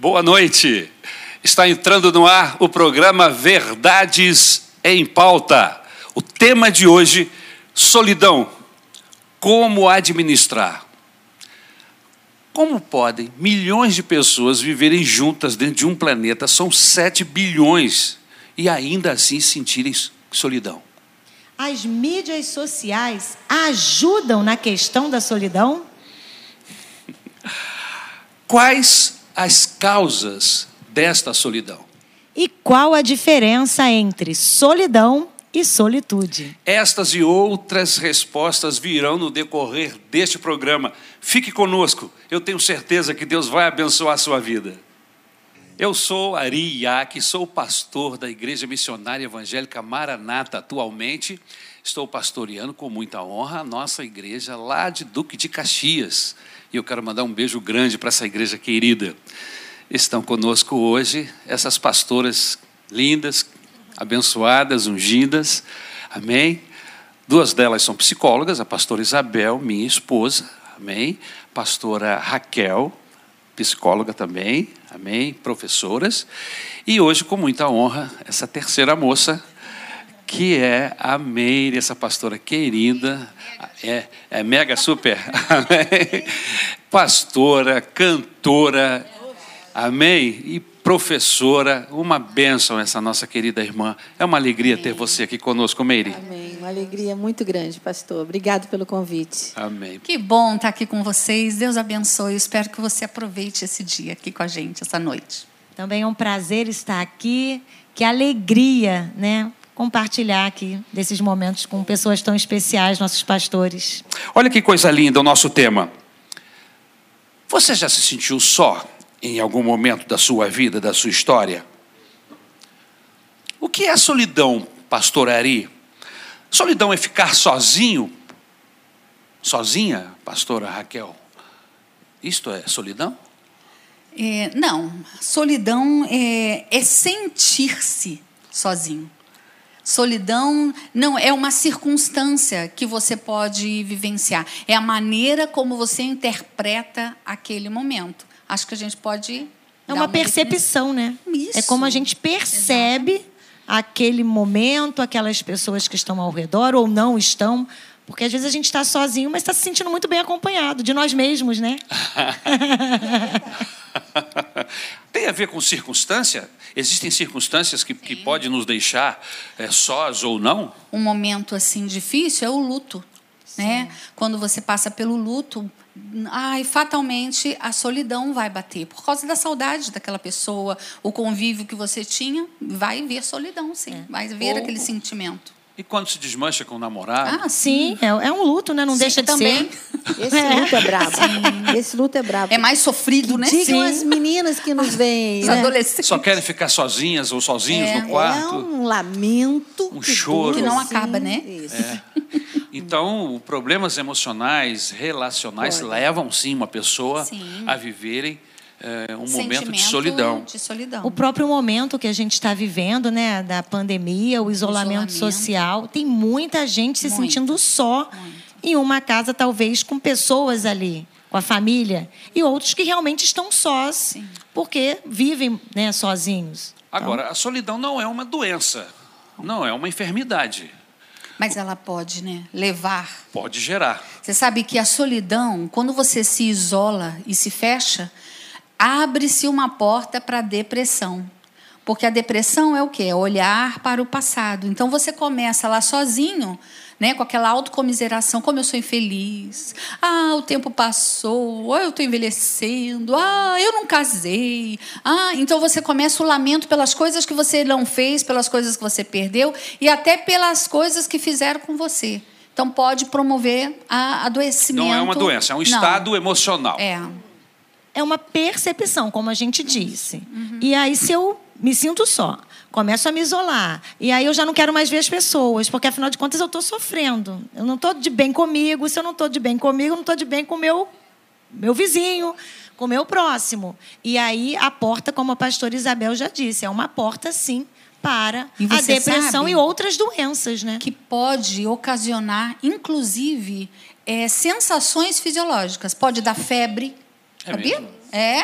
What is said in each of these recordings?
Boa noite. Está entrando no ar o programa Verdades em Pauta. O tema de hoje: solidão. Como administrar? Como podem milhões de pessoas viverem juntas dentro de um planeta? São 7 bilhões e ainda assim sentirem solidão. As mídias sociais ajudam na questão da solidão? Quais as causas desta solidão? E qual a diferença entre solidão e solitude? Estas e outras respostas virão no decorrer deste programa. Fique conosco, eu tenho certeza que Deus vai abençoar a sua vida. Eu sou Ari Iac, sou pastor da Igreja Missionária Evangélica Maranata atualmente. Estou pastoreando com muita honra a nossa igreja lá de Duque de Caxias. E eu quero mandar um beijo grande para essa igreja querida. Estão conosco hoje essas pastoras lindas, abençoadas, ungidas. Amém? Duas delas são psicólogas, a pastora Isabel, minha esposa. Amém? Pastora Raquel, psicóloga também. Amém? Professoras. E hoje, com muita honra, essa terceira moça, que é a Meire, essa pastora querida, é, é mega super, amém? pastora, cantora, amém? E professora, uma bênção essa nossa querida irmã. É uma alegria amém. ter você aqui conosco, Meire. Amém, uma alegria muito grande, pastor. Obrigado pelo convite. Amém. Que bom estar aqui com vocês. Deus abençoe. Eu espero que você aproveite esse dia aqui com a gente, essa noite. Também é um prazer estar aqui. Que alegria, né? Compartilhar aqui desses momentos com pessoas tão especiais, nossos pastores. Olha que coisa linda o nosso tema. Você já se sentiu só em algum momento da sua vida, da sua história? O que é solidão, pastor Ari? Solidão é ficar sozinho? Sozinha, pastora Raquel? Isto é solidão? É, não, solidão é, é sentir-se sozinho. Solidão não é uma circunstância que você pode vivenciar, é a maneira como você interpreta aquele momento. Acho que a gente pode. É uma, uma percepção, né? Isso. É como a gente percebe Exato. aquele momento, aquelas pessoas que estão ao redor ou não estão. Porque às vezes a gente está sozinho, mas está se sentindo muito bem acompanhado de nós mesmos, né? Tem a ver com circunstância? Existem circunstâncias que, que podem nos deixar é, sós ou não? Um momento assim difícil é o luto. Né? Quando você passa pelo luto, ai, fatalmente a solidão vai bater. Por causa da saudade daquela pessoa, o convívio que você tinha, vai ver solidão, sim. É. Vai ver Ou... aquele sentimento. E quando se desmancha com o namorado? Ah, sim, é, é um luto, né? Não sim, deixa de também. ser. Esse é. luto é brabo. Sim. Esse luto é brabo. É mais sofrido, né? Digam sim. as meninas que nos veem. Os né? adolescentes. Só querem ficar sozinhas ou sozinhos é. no quarto. É um lamento. Um choro. Que não acaba, né? Isso. É. Então, problemas emocionais, relacionais, Pode. levam sim uma pessoa sim. a viverem é, um momento de solidão. de solidão. O próprio momento que a gente está vivendo, né, da pandemia, o isolamento, isolamento. social, tem muita gente se Muito. sentindo só Muito. em uma casa, talvez com pessoas ali, com a família, e outros que realmente estão sós, Sim. porque vivem né, sozinhos. Agora, então... a solidão não é uma doença, não é uma enfermidade. Mas ela pode, né, levar. Pode gerar. Você sabe que a solidão, quando você se isola e se fecha, abre-se uma porta para a depressão. Porque a depressão é o quê? É olhar para o passado. Então você começa lá sozinho, né, com aquela autocomiseração, como eu sou infeliz. Ah, o tempo passou. Ah, eu estou envelhecendo. Ah, eu não casei. Ah, então você começa o lamento pelas coisas que você não fez, pelas coisas que você perdeu e até pelas coisas que fizeram com você. Então pode promover a adoecimento. Não é uma doença, é um estado não. emocional. É é uma percepção, como a gente disse. Uhum. E aí, se eu me sinto só, começo a me isolar, e aí eu já não quero mais ver as pessoas, porque afinal de contas eu estou sofrendo. Eu não estou de bem comigo, se eu não estou de bem comigo, eu não estou de bem com o meu, meu vizinho, com o meu próximo. E aí a porta, como a pastora Isabel já disse, é uma porta, sim, para a depressão e outras doenças, né? Que pode ocasionar, inclusive, é, sensações fisiológicas. Pode dar febre, Sabia? É.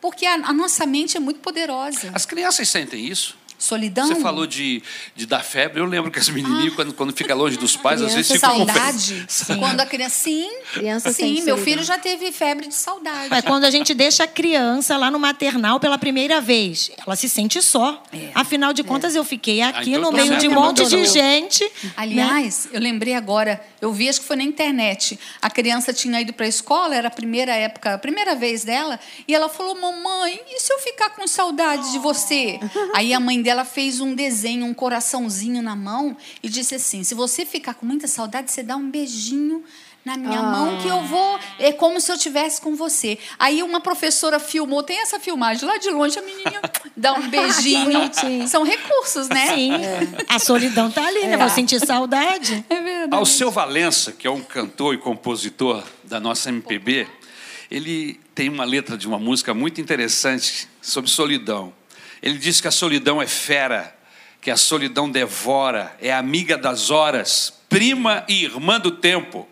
porque a, a nossa mente é muito poderosa. As crianças sentem isso? Solidão. Você falou de, de dar febre. Eu lembro que as menininhas, quando, quando fica longe dos pais, às vezes Criança, ficam com saudade. Quando a criança. Sim, Criança sim, meu filho já teve febre de saudade. É quando a gente deixa a criança lá no maternal pela primeira vez. Ela se sente só. É. Afinal de contas, eu fiquei aqui então no tá meio de um monte de gente. Aliás, eu lembrei agora, eu vi, acho que foi na internet. A criança tinha ido para a escola, era a primeira época, a primeira vez dela, e ela falou: Mamãe, e se eu ficar com saudade de você? Aí a mãe dela fez um desenho, um coraçãozinho na mão, e disse assim: Se você ficar com muita saudade, você dá um beijinho. Na minha mão, que eu vou. É como se eu estivesse com você. Aí uma professora filmou, tem essa filmagem lá de longe, a menininha dá um beijinho. São recursos, né? Sim, a solidão tá ali, né? Vou sentir saudade. É verdade. Alceu Valença, que é um cantor e compositor da nossa MPB, ele tem uma letra de uma música muito interessante sobre solidão. Ele diz que a solidão é fera, que a solidão devora, é amiga das horas, prima e irmã do tempo,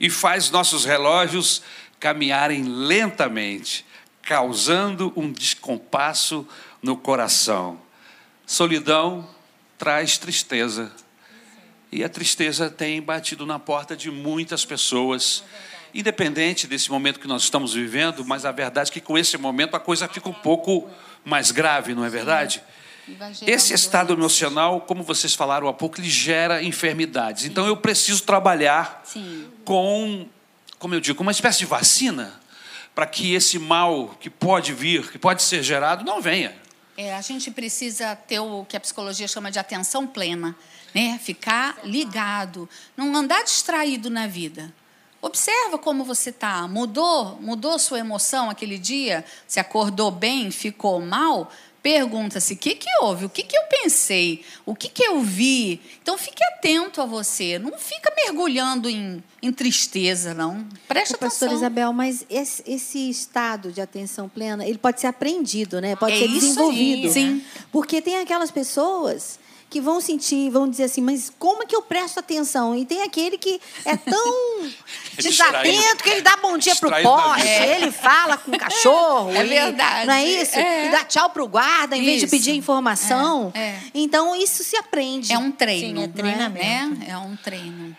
e faz nossos relógios caminharem lentamente, causando um descompasso no coração. Solidão traz tristeza. E a tristeza tem batido na porta de muitas pessoas, independente desse momento que nós estamos vivendo, mas a verdade é que com esse momento a coisa fica um pouco mais grave, não é verdade? Esse estado doença. emocional, como vocês falaram há pouco, ele gera enfermidades. Então eu preciso trabalhar Sim. com, como eu digo, uma espécie de vacina para que esse mal que pode vir, que pode ser gerado, não venha. É, a gente precisa ter o que a psicologia chama de atenção plena, né? Ficar ligado, não andar distraído na vida. Observa como você está. Mudou, mudou sua emoção aquele dia? Se acordou bem, ficou mal? Pergunta-se: o que, que houve? O que, que eu pensei? O que, que eu vi? Então fique atento a você. Não fica mergulhando em, em tristeza, não. Preste Ô, atenção. Isabel, mas esse, esse estado de atenção plena, ele pode ser aprendido, né? Pode É ser isso aí, desenvolvido. sim. Porque tem aquelas pessoas que vão sentir, vão dizer assim, mas como é que eu presto atenção? E tem aquele que é tão distraído. desatento que ele dá bom dia pro Distraído da poste, ele fala com o cachorro. É verdade. Não é isso? É. E dá tchau pro guarda em vez de Isso. pedir informação. É, é. Então, isso se aprende. É um treino. Sim, é treinamento. Né? É um treino.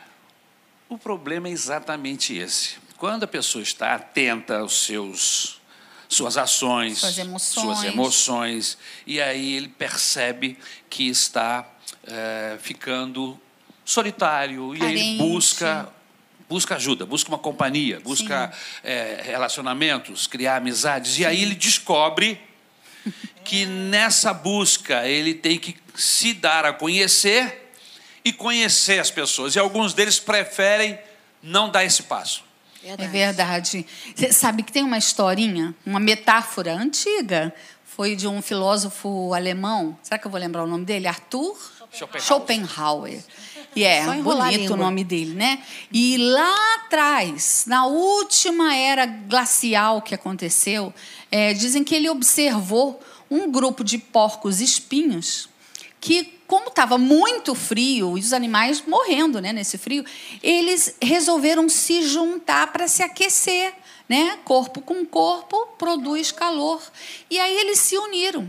O problema é exatamente esse. Quando a pessoa está atenta aos seus suas ações, Suas emoções. suas emoções, e aí ele percebe que está eh, ficando solitário e aí ele Carente. busca busca ajuda, busca uma companhia, busca eh, relacionamentos, criar amizades e aí ele descobre que nessa busca ele tem que se dar a conhecer e conhecer as pessoas. E alguns deles preferem não dar esse passo. É verdade. Você sabe que tem uma historinha, uma metáfora antiga. Foi de um filósofo alemão. Será que eu vou lembrar o nome dele? Arthur Schopenhauer. Schopenhauer. E é enrolar a bonito o nome dele, né? E lá atrás, na última era glacial que aconteceu, é, dizem que ele observou um grupo de porcos espinhos que, como estava muito frio e os animais morrendo né, nesse frio, eles resolveram se juntar para se aquecer. Né? Corpo com corpo produz calor. E aí eles se uniram.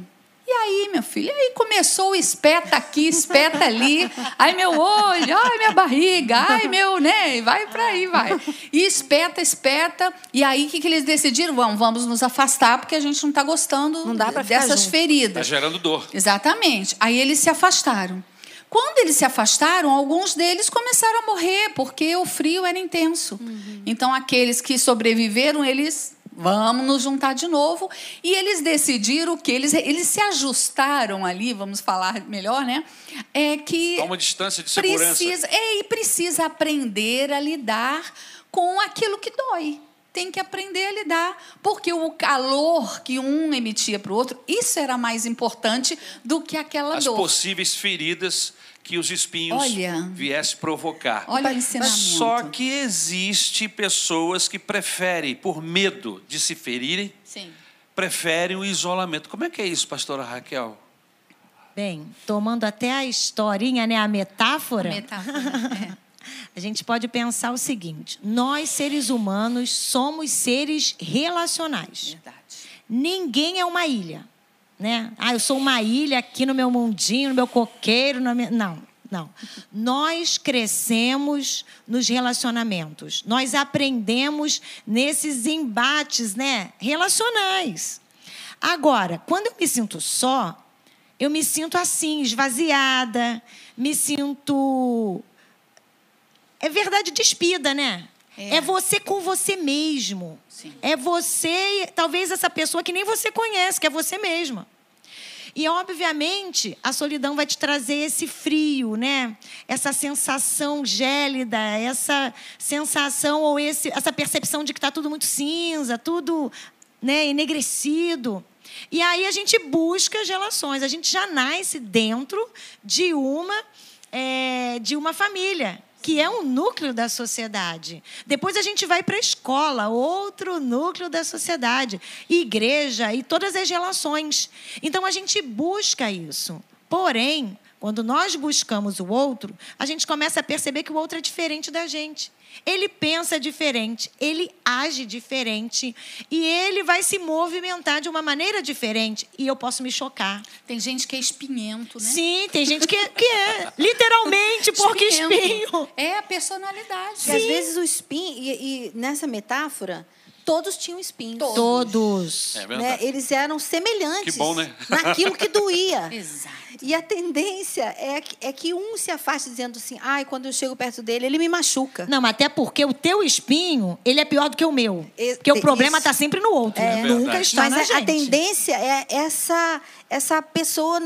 E aí, meu filho, aí começou o espeta aqui, espeta ali. Ai, meu olho, ai, minha barriga, ai, meu, né? E vai para aí, vai. E espeta, espeta. E aí, o que, que eles decidiram? Vamos, vamos nos afastar, porque a gente não está gostando Não dá dessas junto. Está feridas. gerando dor. Exatamente. Aí eles se afastaram. Quando eles se afastaram, alguns deles começaram a morrer, porque o frio era intenso. Então, aqueles que sobreviveram, eles. Vamos nos juntar de novo. E eles decidiram que eles, eles se ajustaram ali, vamos falar melhor, né? É que Toma distância de segurança. precisa, é, e precisa aprender a lidar com aquilo que dói. Tem que aprender a lidar, porque o calor que um emitia para o outro, isso era mais importante do que aquela As dor. possíveis feridas que os espinhos Olha. viessem provocar. Olha o ensinamento. Só que existe pessoas que preferem, por medo de se ferirem, Sim. preferem o isolamento. Como é que é isso, pastora Raquel? Bem, tomando até a historinha, né, a metáfora, Metáfora. é. A gente pode pensar o seguinte: nós, seres humanos, somos seres relacionais. Verdade. ninguém é uma ilha, né? Ah, eu sou uma ilha aqui no meu mundinho, no meu coqueiro, não. Não. Nós crescemos nos relacionamentos. Nós aprendemos nesses embates, né, relacionais. Agora, quando eu me sinto só, eu me sinto assim, esvaziada, me sinto é verdade despida, né? É. é você com você mesmo. Sim. É você, talvez essa pessoa que nem você conhece, que é você mesma. E, obviamente, a solidão vai te trazer esse frio, né? Essa sensação gélida, essa sensação ou esse, essa percepção de que está tudo muito cinza, tudo né, enegrecido. E aí a gente busca as relações. A gente já nasce dentro de uma, é, de uma família que é um núcleo da sociedade. Depois a gente vai para a escola, outro núcleo da sociedade, igreja e todas as relações. Então a gente busca isso. Porém, quando nós buscamos o outro, a gente começa a perceber que o outro é diferente da gente. Ele pensa diferente, ele age diferente e ele vai se movimentar de uma maneira diferente. E eu posso me chocar. Tem gente que é espinhento, né? Sim, tem gente que, que é literalmente porque espinho. É a personalidade. Sim. E às vezes o espinho, e, e nessa metáfora, todos tinham espinhos. Todos. Todos. É né? Eles eram semelhantes. Que bom, né? Naquilo que doía. Exato. E a tendência é que, é que um se afaste dizendo assim, ai, quando eu chego perto dele, ele me machuca. Não, mas até porque o teu espinho, ele é pior do que o meu. porque o problema está sempre no outro. É. Nunca está mas na a, gente. a tendência é essa, essa pessoa,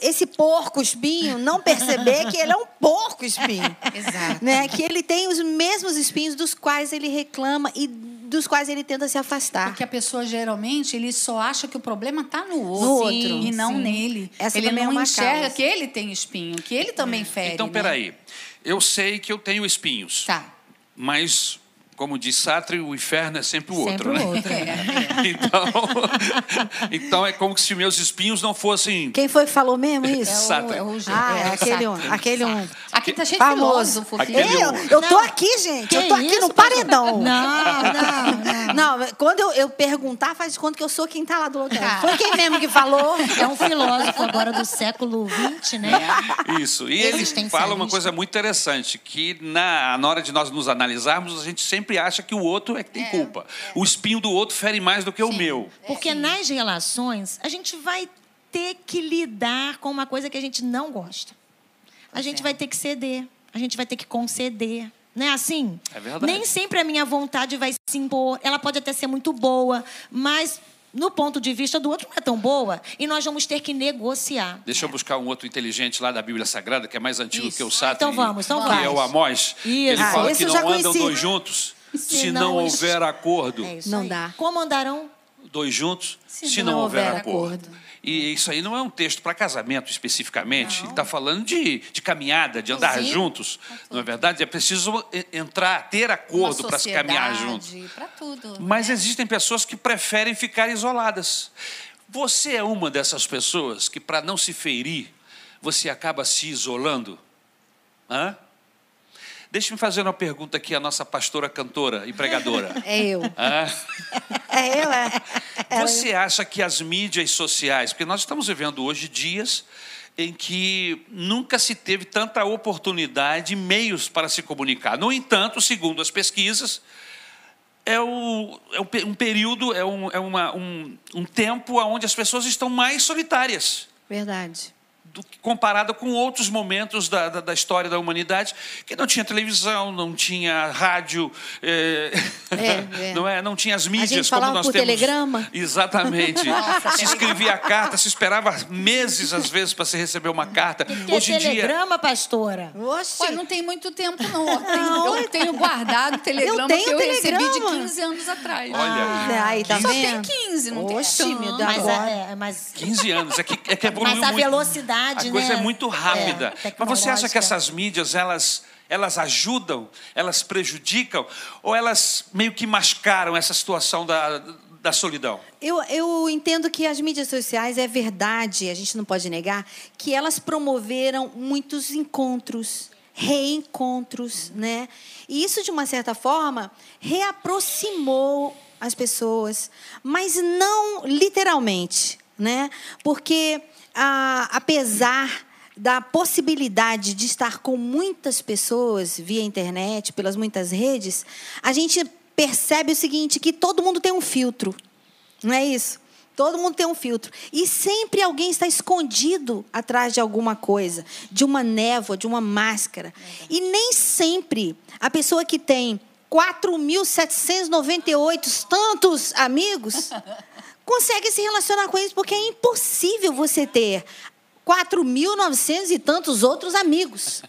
esse porco espinho, não perceber que ele é um porco espinho. Exato. Né? Que ele tem os mesmos espinhos dos quais ele reclama e dos quais ele tenta se afastar. Porque a pessoa geralmente ele só acha que o problema está no outro, no outro e não sim. nele. Essa ele não não enxerga causa. que ele tem espinho, que ele também fere. Então, né? peraí. Eu sei que eu tenho espinhos. Tá. Mas como diz Sartre, o inferno é sempre o Sempre outro, o né? outro. É, Então, então é como se meus espinhos não fossem. Quem foi que falou mesmo É isso? o, Sartre. é o, Ah, é o aquele um, aquele um. Aqui tá cheio Famoso. de filósofo. Eu, eu tô aqui, gente. Que eu tô aqui isso, no paredão. Não, não, não. Não, quando eu, eu perguntar, faz de conta que eu sou quem tá lá do outro lado. Foi quem mesmo que falou? É um filósofo agora do século XX, né? Isso. E ele fala uma coisa muito interessante, que na, na hora de nós nos analisarmos, a gente sempre acha que o outro é que tem culpa. O espinho do outro fere mais do que o Sim. meu. Porque nas relações, a gente vai ter que lidar com uma coisa que a gente não gosta. A gente é. vai ter que ceder, a gente vai ter que conceder. Não é assim? É verdade. Nem sempre a minha vontade vai se impor. Ela pode até ser muito boa, mas no ponto de vista do outro não é tão boa. E nós vamos ter que negociar. Deixa eu buscar um outro inteligente lá da Bíblia Sagrada, que é mais antigo Isso. que o Sartre. Então vamos, então que vai. é o Amós. Ele Isso. fala Ah, que não andam conheci. dois juntos se, Se não, não houver acordo. É Não aí. dá. Como andarão? Dois juntos se, Se não, não houver, houver acordo. E isso aí não é um texto para casamento especificamente. Ele está falando de, de caminhada, de andar Inclusive, juntos. Não é verdade? É preciso e- entrar, ter acordo para se caminhar juntos. Para tudo. Mas né? existem pessoas que preferem ficar isoladas. Você é uma dessas pessoas que, para não se ferir, você acaba se isolando? Hã? Deixa-me fazer uma pergunta aqui à nossa pastora cantora e pregadora. É eu. Hã? É eu, é. é Você acha que as mídias sociais, porque nós estamos vivendo hoje dias em que nunca se teve tanta oportunidade e meios para se comunicar. No entanto, segundo as pesquisas, é, o, é um um período, é, um, é uma, um, um tempo onde as pessoas estão mais solitárias Verdade. Do que comparado com outros momentos da, da, da história da humanidade, que não tinha televisão, não tinha rádio, é, É, é. não é, não tinha as mídias gente como nós por temos. telegrama. Exatamente. Nossa, se escrevia carta, se esperava meses às vezes para se receber uma carta. Que Hoje em dia telegrama, pastora? Oxe. Ué, não tem muito tempo, não. Eu tenho, eu tenho guardado o telegrama Eu tenho que eu recebi de telegrama. 15 anos atrás. Olha, Aí, tá Só vendo? tem 15, não Oxe, tem meu tanto. Deus. Mas, Agora. a, é, mas 15 anos, é que, é que evoluiu Mas a muito. velocidade, A coisa né? é muito rápida. É, Mas você acha que essas mídias, elas, elas ajudam, elas prejudicam, ou elas meio que mascaram essa situação da, da solidão? Eu, eu entendo que as mídias sociais é verdade, a gente não pode negar, que elas promoveram muitos encontros, reencontros, né? E isso, de uma certa forma, reaproximou as pessoas, mas não literalmente, né? Porque ah, apesar da possibilidade de estar com muitas pessoas via internet, pelas muitas redes, a gente percebe o seguinte, que todo mundo tem um filtro. Não é isso? Todo mundo tem um filtro. E sempre alguém está escondido atrás de alguma coisa, de uma névoa, de uma máscara. E nem sempre a pessoa que tem 4.798 tantos amigos consegue se relacionar com eles, porque é impossível você ter 4.900 e tantos outros amigos.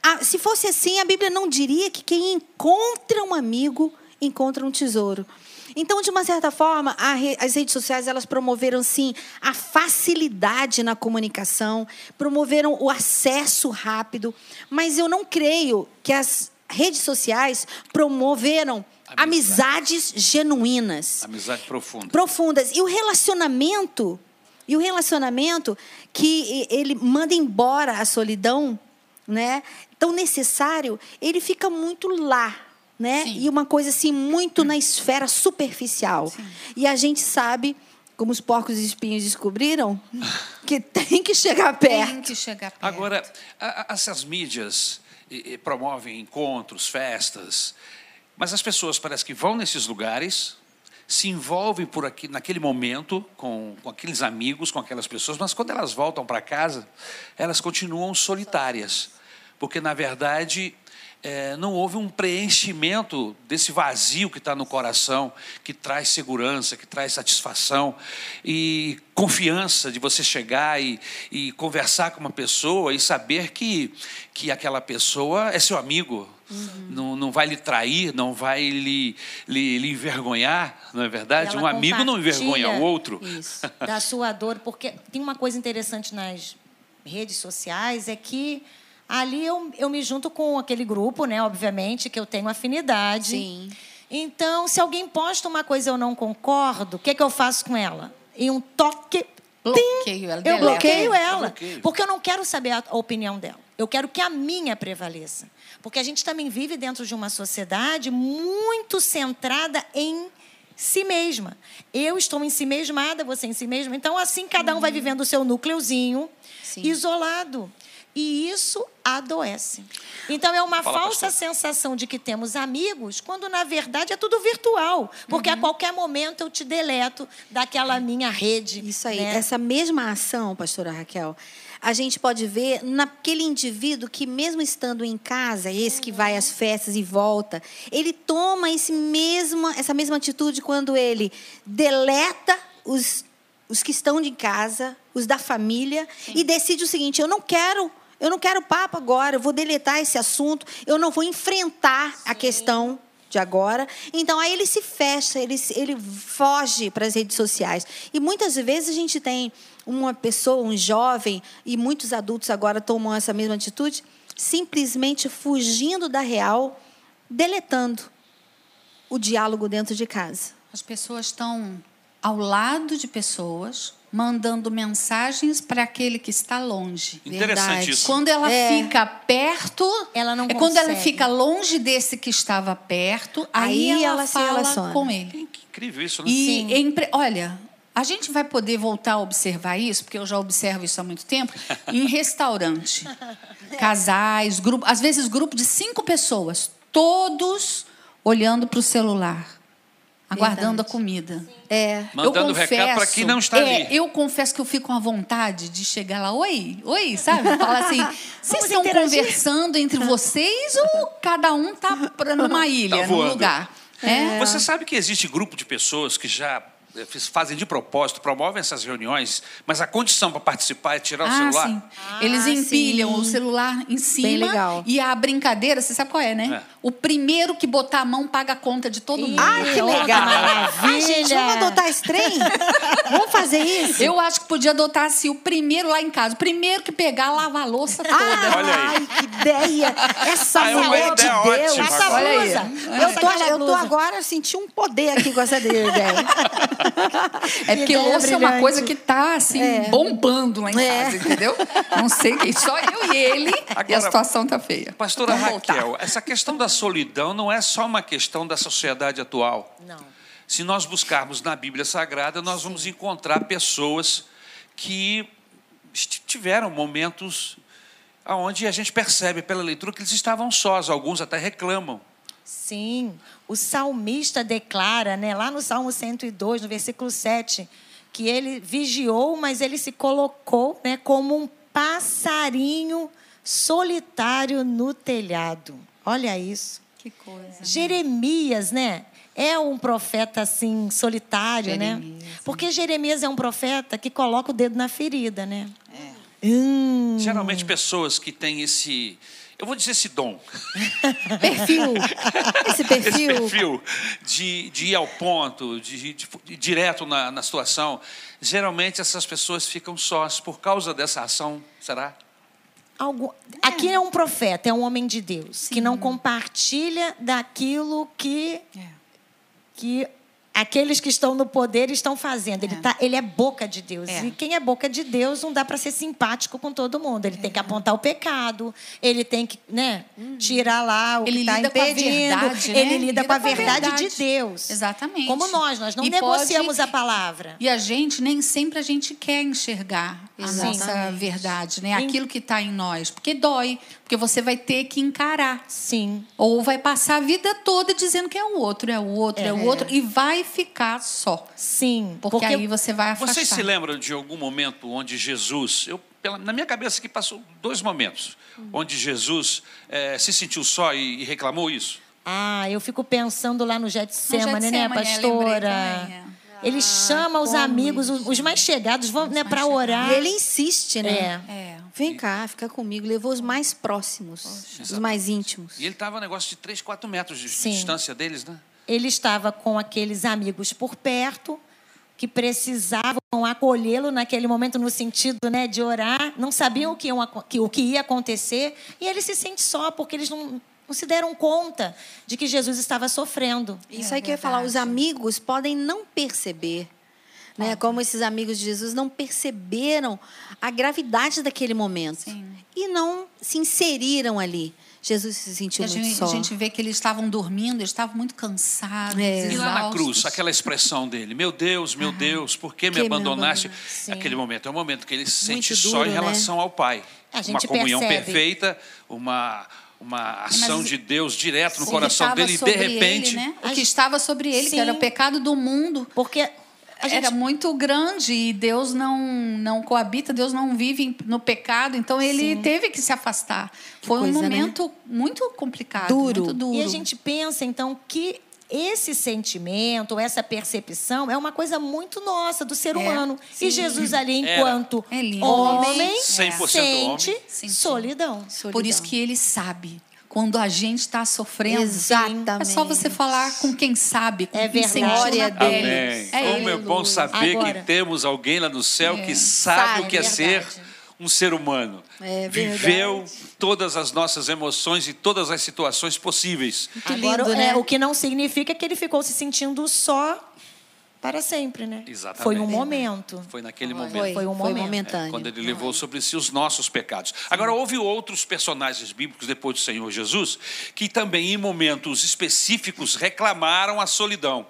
Ah, se fosse assim, a Bíblia não diria que quem encontra um amigo encontra um tesouro. Então, de uma certa forma, as redes sociais elas promoveram sim a facilidade na comunicação, promoveram o acesso rápido, mas eu não creio que as redes sociais promoveram amizades genuínas, amizade profunda, profundas e o relacionamento e o relacionamento que ele manda embora a solidão, né? Tão necessário, ele fica muito lá né? Sim. E uma coisa assim muito na esfera superficial. Sim. E a gente sabe, como os porcos e espinhos descobriram, que tem que chegar perto. Tem que chegar perto. Agora, essas mídias promovem encontros, festas, mas as pessoas parece que vão nesses lugares, se envolvem por aqui naquele momento com, com aqueles amigos, com aquelas pessoas, mas quando elas voltam para casa, elas continuam solitárias, porque na verdade é, não houve um preenchimento desse vazio que está no coração, que traz segurança, que traz satisfação e confiança de você chegar e, e conversar com uma pessoa e saber que, que aquela pessoa é seu amigo, Uhum. Não, não vai lhe trair, não vai lhe, lhe, lhe envergonhar, não é verdade? Um amigo não envergonha o outro. Isso, da sua dor, porque tem uma coisa interessante nas redes sociais, é que Ali eu, eu me junto com aquele grupo, né? Obviamente, que eu tenho afinidade. Sim. Então, se alguém posta uma coisa e eu não concordo, o que, é que eu faço com ela? Em um toque. Bloqueio ela. Eu bloqueio ela. bloqueio. Porque eu não quero saber a opinião dela. Eu quero que a minha prevaleça. Porque a gente também vive dentro de uma sociedade muito centrada em si mesma. Eu estou em si mesmada, você em si mesma. Então, assim, cada um vai uhum. vivendo o seu núcleozinho, Sim. isolado. E isso adoece. Então é uma Fala, falsa pastor. sensação de que temos amigos, quando na verdade é tudo virtual. Porque uhum. a qualquer momento eu te deleto daquela minha rede. Isso aí. Né? Essa mesma ação, pastora Raquel, a gente pode ver naquele indivíduo que, mesmo estando em casa, esse que vai às festas e volta, ele toma esse mesmo, essa mesma atitude quando ele deleta os, os que estão de casa, os da família, Sim. e decide o seguinte: eu não quero eu não quero papo agora, eu vou deletar esse assunto, eu não vou enfrentar Sim. a questão de agora. Então, aí ele se fecha, ele, ele foge para as redes sociais. E muitas vezes a gente tem uma pessoa, um jovem, e muitos adultos agora tomam essa mesma atitude, simplesmente fugindo da real, deletando o diálogo dentro de casa. As pessoas estão ao lado de pessoas mandando mensagens para aquele que está longe. Interessante isso. Quando ela é. fica perto, ela não é quando ela fica longe desse que estava perto, aí, aí ela, ela fala com ele. Que incrível isso, né? E Sim. olha, a gente vai poder voltar a observar isso, porque eu já observo isso há muito tempo, em restaurante. Casais, grupo, às vezes grupo de cinco pessoas, todos olhando para o celular aguardando a comida. É. Mandando eu confesso, recado para quem não está é, ali. Eu confesso que eu fico com a vontade de chegar lá, oi, oi, sabe? Falar assim, vocês estão interagir? conversando entre vocês ou cada um está numa ilha, tá num lugar? É. Você sabe que existe grupo de pessoas que já fazem de propósito, promovem essas reuniões, mas a condição para participar é tirar o ah, celular. Sim. Ah, Eles empilham sim. o celular em cima Bem legal. e a brincadeira, você sabe qual é, né? É. O primeiro que botar a mão paga a conta de todo mundo. Ah, que legal! Ai, gente, vamos adotar esse trem? vamos fazer isso? Eu acho que podia adotar assim, o primeiro lá em casa. O primeiro que pegar, lava a louça toda. Ah, Olha aí. Ai, que ideia! Essa ah, mulher de Deus! Ótima, essa Olha aí. Eu tô, eu tô agora sentindo um poder aqui com essa ideia. é porque louça é uma coisa que tá assim, é. bombando lá em é. casa, entendeu? Não sei quem, só eu e ele, Agora, e a situação tá feia. Pastora Vamos Raquel, voltar. essa questão da solidão não é só uma questão da sociedade atual. Não Se nós buscarmos na Bíblia Sagrada, nós vamos encontrar pessoas que tiveram momentos onde a gente percebe pela leitura que eles estavam sós, alguns até reclamam. Sim, o salmista declara, né, lá no Salmo 102, no versículo 7, que ele vigiou, mas ele se colocou né, como um passarinho solitário no telhado. Olha isso. Que coisa. Jeremias, né? É um profeta assim solitário, né? Jeremias, Porque Jeremias é um profeta que coloca o dedo na ferida, né? Hum, Geralmente pessoas que têm esse, eu vou dizer esse dom, Perfil. Esse perfil. esse perfil de, de ir ao ponto, de, de- de ir direto na, na situação, geralmente essas pessoas ficam sós por causa dessa ação, será? Algo... Aqui é um profeta, é um homem de Deus, que não compartilha daquilo que É. que aqueles que estão no poder estão fazendo. Ele, É. tá, ele é boca de Deus. É. E quem é boca de Deus não dá para ser simpático com todo mundo. Ele tem que apontar o pecado, ele tem que né, tirar lá o Ele que está lida com a impedindo. verdade, né? Ele lida, com a verdade, de Deus. Exatamente. Como nós, nós não E negociamos pode- a palavra. E a gente, nem sempre a gente quer enxergar a Exatamente. nossa verdade, né? Aquilo que está em nós. Porque dói. Porque você vai ter que encarar. Sim. Ou vai passar a vida toda dizendo que é o outro, é o outro, é, É. o outro. E vai ficar só. Sim. Porque, aí você vai afastar. Vocês se lembram de algum momento onde Jesus, eu, pela- na minha cabeça aqui passou dois momentos, onde Jesus eh, se sentiu só e, e reclamou isso? Ah, eu fico pensando lá no Getsemane, né, é, pastora? é. Ele chama os amigos, os, os mais chegados, vão né, para orar. E ele insiste, né? É. É. Vem cá, fica comigo. Levou os mais próximos, os mais íntimos. E ele estava um negócio de 3, 4 metros de Sim. distância deles, né? Ele estava com aqueles amigos por perto que precisavam acolhê-lo naquele momento no sentido, né, de orar, não sabiam o que, iam o que ia acontecer e ele se sente só porque eles não, não se deram conta de que Jesus estava sofrendo. Isso É aí que eu ia falar, os amigos podem não perceber. Né? Como esses amigos de Jesus não perceberam a gravidade daquele momento. Sim. E não se inseriram ali. Jesus se sentiu a muito gente, só. a gente vê que eles estavam dormindo, eles estavam muito cansados, É. E lá na cruz, aquela expressão dele, meu Deus, meu Deus, por que me Que me abandonaste? Sim. Aquele momento é um momento que ele se Muito sente duro, só em né? relação ao Pai. A uma comunhão percebe. perfeita, uma, uma ação Mas de Deus direto no coração dele e de repente... ele, né? O que estava sobre ele, que era o Sim. pecado do mundo. Porque gente Era muito grande e Deus não não coabita, Deus não vive no pecado, então ele Sim. teve que se afastar. Foi coisa, um né? momento muito complicado, Duro. muito duro. E a gente pensa, então, que esse sentimento, essa percepção é uma coisa muito nossa, do ser É, humano. sim. E Jesus ali, enquanto É homem, isso. 100% sente homem. Solidão. Por isso que ele sabe quando a gente está sofrendo. Exatamente. É só você falar com quem sabe, com É quem sentiu na a pele. Amém. É Como é ele. bom saber Agora- que temos alguém lá no céu É. que sabe, Sabe, o que é, é ser um ser humano. É Viveu todas as nossas emoções e todas as situações possíveis. Muito Agora, lindo, é, né? o que não significa que ele ficou se sentindo só para sempre, né? Exatamente. Foi um momento. Foi naquele Foi, momento. Foi um foi momento. momentâneo. Quando ele levou sobre si os nossos pecados. Agora, houve outros personagens bíblicos depois do Senhor Jesus que também, em momentos específicos, reclamaram a solidão.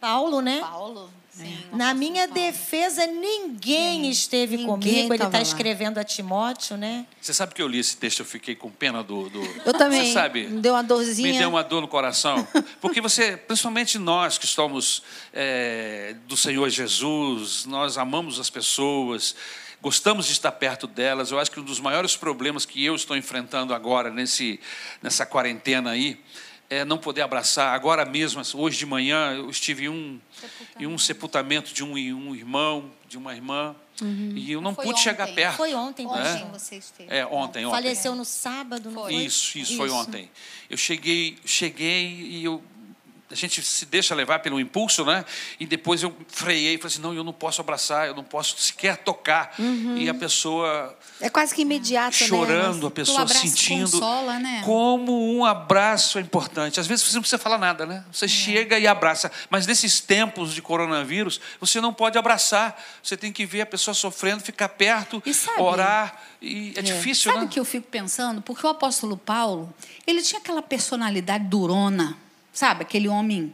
Paulo, né? Paulo, sim. Na minha defesa, ninguém esteve Ninguém comigo. Ele está escrevendo a Timóteo, né? Você sabe que eu li esse texto, eu fiquei com pena do. do... Eu também. Você sabe? Me deu uma dorzinha. Me deu uma dor no coração. Porque você, principalmente nós que somos é, do Senhor Jesus, nós amamos as pessoas, gostamos de estar perto delas. Eu acho que um dos maiores problemas que eu estou enfrentando agora, nesse, nessa quarentena aí, é não poder abraçar. Agora mesmo, hoje de manhã, eu estive em um, em um sepultamento de um, um irmão, de uma irmã, e eu não Foi pude chegar ontem. perto. Foi ontem, Ontem né? você esteve. É, ontem, ontem. Faleceu no sábado, não foi? Isso, isso, foi ontem. Eu cheguei, cheguei e eu a gente se deixa levar pelo impulso, né? E depois eu freiei e falei assim: não, eu não posso abraçar, eu não posso sequer tocar. E a pessoa É quase que imediato, chorando, né? a pessoa sentindo consola, né? como um abraço é importante. Às vezes você não precisa falar nada, né? É. Você chega e abraça. Mas nesses tempos de coronavírus, você não pode abraçar. Você tem que ver a pessoa sofrendo, ficar perto, E sabe- orar. E é, difícil, Sabe né? o que eu fico pensando? Porque o apóstolo Paulo, ele tinha aquela personalidade durona, sabe? Aquele homem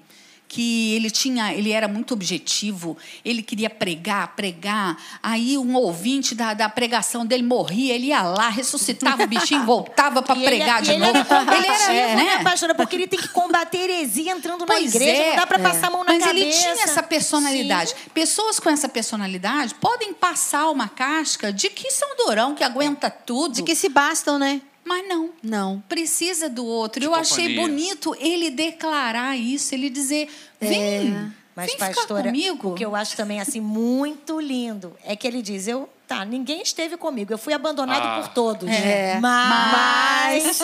que ele tinha, ele era muito objetivo, ele queria pregar, pregar. Aí um ouvinte da, da pregação dele morria, ele ia lá, ressuscitava o bichinho, voltava para pregar ele, de e novo. Ele era é, né, pastora? Porque ele tem que combater heresia entrando Pois na igreja. é. Não dá para passar a mão na Mas cabeça. ele tinha essa personalidade. Sim. Pessoas com essa personalidade podem passar uma casca de que são durão, que aguenta tudo. De que se bastam, né? Mas não. Não. Precisa do outro. De Eu achei companhia. bonito ele declarar isso, ele dizer: vem, Mas, vem ficar pastora, comigo. o que eu acho também assim muito lindo é que ele diz: eu, tá, ninguém esteve comigo, eu fui abandonado Ah. por todos. É. Mas,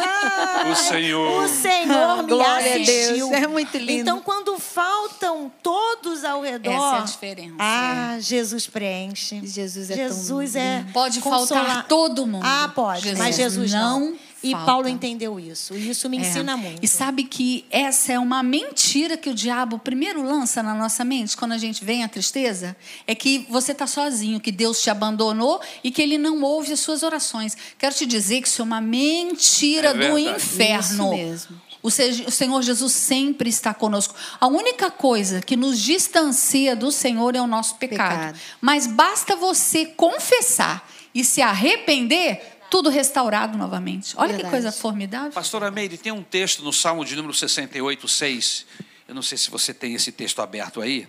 O Senhor. o Senhor me Glória a assistiu. Deus. É muito lindo. Então, quando faltam todos ao redor, Essa é a diferença. Ah, Jesus preenche. Jesus é tão Jesus é Pode consolar. faltar todo mundo. Ah, pode, Jesus mas Jesus não. não E falta. Paulo entendeu isso. E isso me É. ensina muito. E sabe que essa é uma mentira que o diabo primeiro lança na nossa mente quando a gente vem a tristeza? É que você está sozinho, que Deus te abandonou e que ele não ouve as suas orações. Quero te dizer que isso é uma mentira É do inferno. Isso mesmo. O Se- o Senhor Jesus sempre está conosco. A única coisa que nos distancia do Senhor é o nosso pecado. Pecado. Mas basta você confessar e se arrepender, tudo restaurado novamente. Olha que Verdade. coisa formidável. Pastora Meire, tem um texto no Salmo de número 68, 6. Eu não sei se você tem esse texto aberto aí,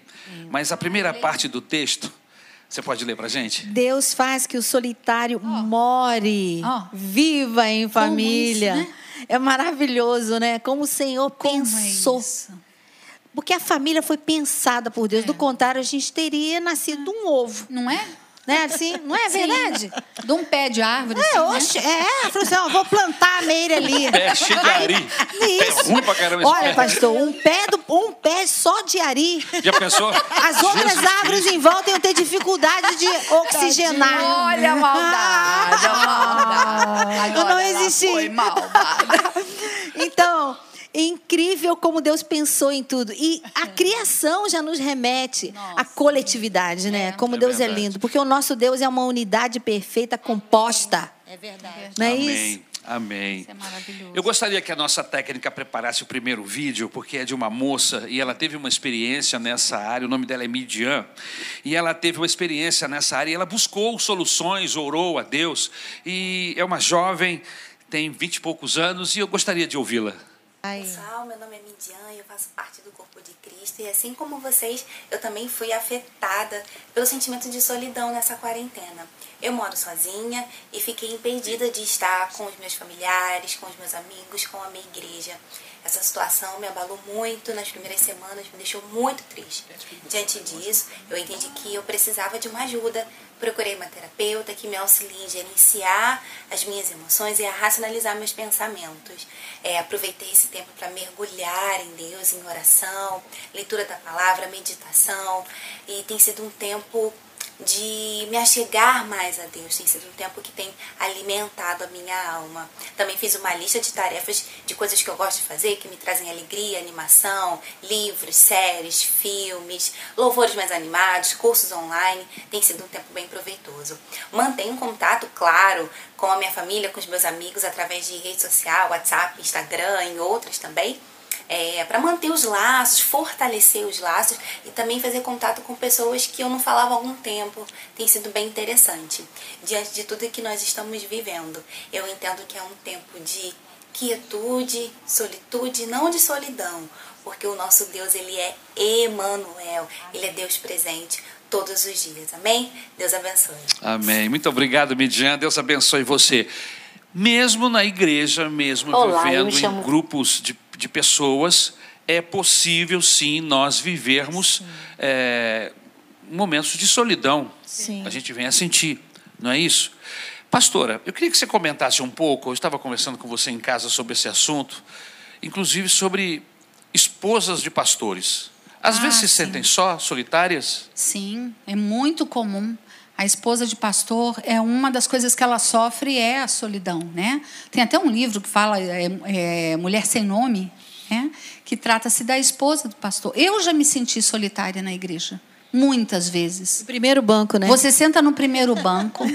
mas a primeira parte do texto, você pode ler para gente? Deus faz que o solitário more, Ó. viva em família. isso, né? É maravilhoso, né? Como o Senhor Como é pensou. isso? Porque a família foi pensada por Deus. É. Do contrário, a gente teria nascido de um ovo. Não é? Né? Assim, não é verdade? De um pé de árvore. É, assim, né? é. Falou assim, ó, vou plantar a meira ali. É cheio de ari. Isso. É ruim pra caramba esse Olha, pé. pastor, um pé, do, um pé só de ari. Já pensou? As outras Jesus árvores Cristo. em volta iam ter dificuldade de oxigenar. Olha a maldade, a maldade. Eu não Agora ela existi. Foi malvada. Então, é incrível como Deus pensou em tudo. E a criação já nos remete à coletividade, né? Como É Deus é verdade. lindo. Porque o nosso Deus é uma unidade perfeita, composta. É verdade. Não é Amém. isso? Amém. Isso é maravilhoso. Eu gostaria que a nossa técnica preparasse o primeiro vídeo, porque é de uma moça e ela teve uma experiência nessa área. O nome dela é Midian. E ela teve uma experiência nessa área e ela buscou soluções, orou a Deus. E é uma jovem, tem vinte e poucos anos, e eu gostaria de ouvi-la. Ai. Pessoal, meu nome é Midian e eu faço parte do corpo de Cristo. E assim como vocês, eu também fui afetada pelo sentimento de solidão nessa quarentena. Eu moro sozinha e fiquei impedida de estar com os meus familiares, com os meus amigos, com a minha igreja. Essa situação me abalou muito nas primeiras semanas, me deixou muito triste. Diante disso, eu entendi que eu precisava de uma ajuda. Procurei uma terapeuta que me auxilie em gerenciar as minhas emoções e a racionalizar meus pensamentos. É, aproveitei esse tempo para mergulhar em Deus, em oração, leitura da palavra, meditação. E tem sido um tempo de me achegar mais a Deus. Tem sido um tempo que tem alimentado a minha alma. Também fiz uma lista de tarefas de coisas que eu gosto de fazer, que me trazem alegria, animação, livros, séries, filmes, louvores mais animados, cursos online. Tem sido um tempo bem proveitoso. Mantenho contato, claro, com a minha família, com os meus amigos através de rede social, WhatsApp, Instagram e outras também é, para manter os laços, fortalecer os laços e também fazer contato com pessoas que eu não falava há algum tempo. Tem sido bem interessante. Diante de tudo que nós estamos vivendo, eu entendo que é um tempo de quietude, solitude, não de solidão, porque o nosso Deus ele é Emanuel, ele é Deus presente todos os dias. Amém? Deus abençoe. Amém. Muito obrigado, Midian. Deus abençoe você. Mesmo na igreja, mesmo Olá, vivendo me em chamo- grupos de, de pessoas, é possível sim nós vivermos é, momentos de solidão. Sim. A gente vem a sentir, não é isso? Pastora, eu queria que você comentasse um pouco. Eu estava conversando com você em casa sobre esse assunto, inclusive sobre esposas de pastores. Às Ah, vezes se sim. sentem só, solitárias? Sim, é muito comum. A esposa de pastor é uma das coisas que ela sofre é a solidão, né? Tem até um livro que fala é, é, Mulher sem nome, né? Que trata-se da esposa do pastor. Eu já me senti solitária na igreja. Muitas vezes. O primeiro banco, né? Você senta no primeiro banco,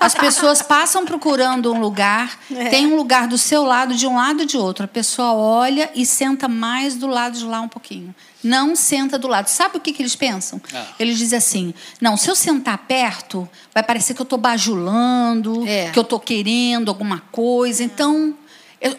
as pessoas passam procurando um lugar, É. tem um lugar do seu lado, de um lado e de outro. A pessoa olha e senta mais do lado de lá um pouquinho. Não senta do lado. Sabe o que, que eles pensam? Ah. Eles dizem assim: não, se eu sentar perto, vai parecer que eu estou bajulando, É. que eu estou querendo alguma coisa. Então.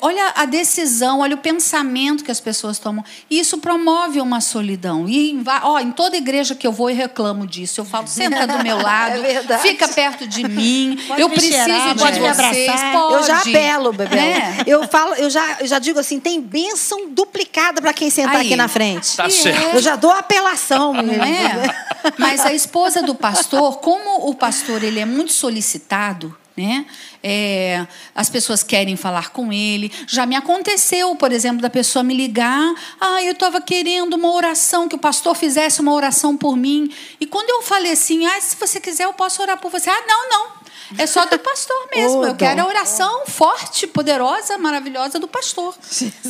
Olha a decisão, olha o pensamento que as pessoas tomam. E isso promove uma solidão. E em, ó, em toda igreja que eu vou, eu reclamo disso. Eu falo, senta do meu lado, É fica perto de mim. Pode eu me preciso cheirar, de pode me vocês. abraçar. Pode. Eu já apelo, Bebel. É. Eu falo, eu já, eu já digo assim, tem bênção duplicada para quem sentar Aí. aqui na frente. Tá certo. Eu já dou apelação, é? Mas a esposa do pastor, como o pastor ele é muito solicitado, né? É, as pessoas querem falar com ele. Já me aconteceu, por exemplo, da pessoa me ligar. Ah, eu estava querendo uma oração, que o pastor fizesse uma oração por mim. E quando eu falei assim, ah, se você quiser, eu posso orar por você. Ah, não, não. É só do pastor mesmo. Ô, eu quero a oração forte, poderosa, maravilhosa do pastor.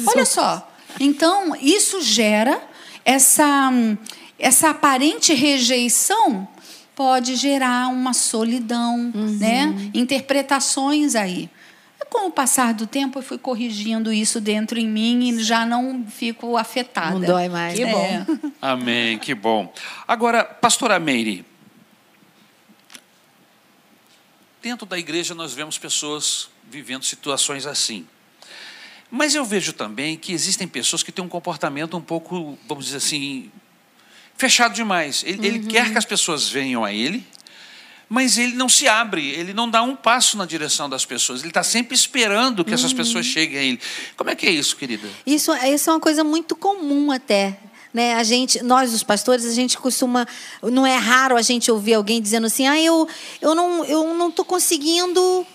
Olha só. Então, isso gera essa, essa aparente rejeição pode gerar uma solidão, né? Interpretações aí. Com o passar do tempo, eu fui corrigindo isso dentro em mim e já não fico afetada. Não dói mais. Que né? bom. É. Amém, que bom. Agora, pastora Meire, dentro da igreja nós vemos pessoas vivendo situações assim. Mas eu vejo também que existem pessoas que têm um comportamento um pouco, vamos dizer assim, fechado demais. Ele, ele quer que as pessoas venham a ele, mas ele não se abre, ele não dá um passo na direção das pessoas. Ele está sempre esperando que essas pessoas cheguem a ele. Como é que é isso, querida? Isso, isso é uma coisa muito comum até. Né? A gente, nós, os pastores, a gente costuma. Não é raro a gente ouvir alguém dizendo assim: ah, eu, eu não eu não estou conseguindo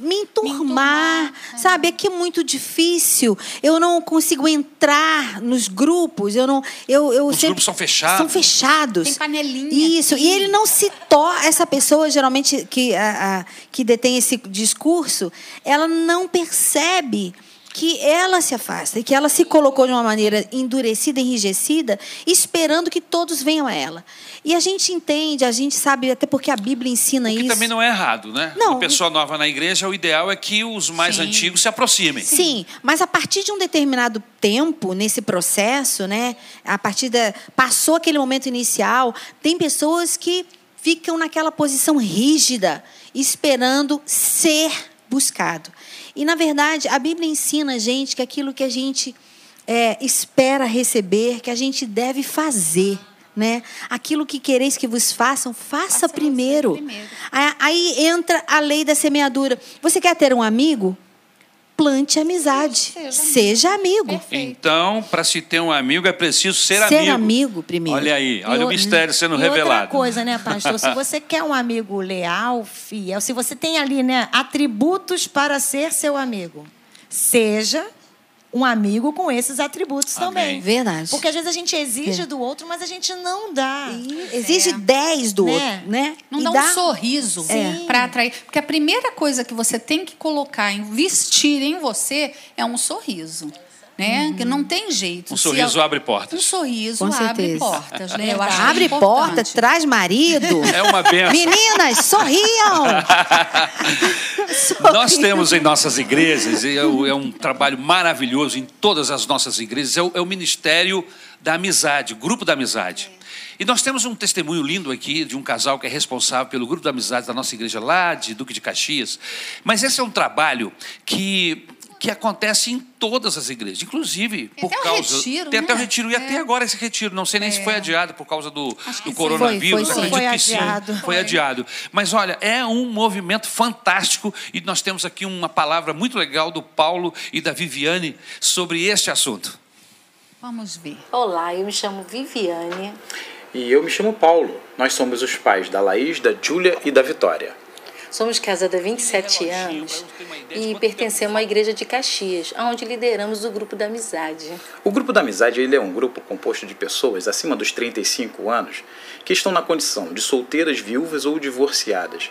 me enturmar, sabe? Aqui é muito difícil. Eu não consigo entrar nos grupos. Eu não, eu, eu Os sempre- grupos são fechados. São fechados. Tem panelinha Isso. aqui. E ele não se torna essa pessoa geralmente que a, a- que detém esse discurso, ela não percebe que ela se afasta e que ela se colocou de uma maneira endurecida, enrijecida, esperando que todos venham a ela. E a gente entende, a gente sabe, até porque a Bíblia ensina isso. também não é errado, né? Não. Uma pessoa nova na igreja, o ideal é que os mais Sim. antigos se aproximem. Sim, mas a partir de um determinado tempo nesse processo, né? A partir da passou aquele momento inicial, tem pessoas que ficam naquela posição rígida, esperando ser buscado. E na verdade, a Bíblia ensina a gente que aquilo que a gente é, espera receber, que a gente deve fazer. Né? Aquilo que quereis que vos façam, faça Faça primeiro. primeiro. Aí entra a lei da semeadura. Você quer ter um amigo? Plante amizade. Seja Seja, amigo. Perfeito. Então, para se ter um amigo, é preciso ser, Ser amigo. amigo primeiro. Olha aí, olha E o o- mistério sendo e revelado. outra coisa, né, pastor? Se você quer um amigo leal, fiel, se você tem ali, né, atributos para ser seu amigo, seja um amigo com esses atributos Amém. também. Verdade. Porque às vezes a gente exige do outro, mas a gente não dá. E exige É. 10 do Né? outro, né? Não E dá, um sorriso Sim. para atrair. Porque a primeira coisa que você tem que colocar, investir em você, é um sorriso. Né? Que não tem jeito. Um sorriso abre portas. Um sorriso Com abre portas, né? Eu acho Abre importante. porta, traz marido. É uma benção. Meninas, sorriam! Nós temos em nossas igrejas, e é um é um trabalho maravilhoso em todas as nossas igrejas, é o, é o Ministério da Amizade, o Grupo da Amizade. E nós temos um testemunho lindo aqui de um casal que é responsável pelo Grupo da Amizade da nossa igreja lá de Duque de Caxias. Mas esse é um trabalho que, que acontece em todas as igrejas, inclusive Tem por até o causa. retiro, tem até o né? retiro, e até É. agora esse retiro. Não sei nem se foi adiado por causa do, do coronavírus. Foi, foi, acredito sim. que sim. Foi adiado. Foi adiado. Mas olha, é um movimento fantástico e nós temos aqui uma palavra muito legal do Paulo e da Viviane sobre este assunto. Vamos ver. Olá, eu me chamo Viviane. E eu me chamo Paulo. Nós somos os pais da Laís, da Júlia e da Vitória. Somos casados há 27 anos e pertencemos à Igreja de Caxias, onde lideramos o grupo da amizade. O grupo da amizade ele é um grupo composto de pessoas acima dos 35 anos que estão na condição de solteiras, viúvas ou divorciadas,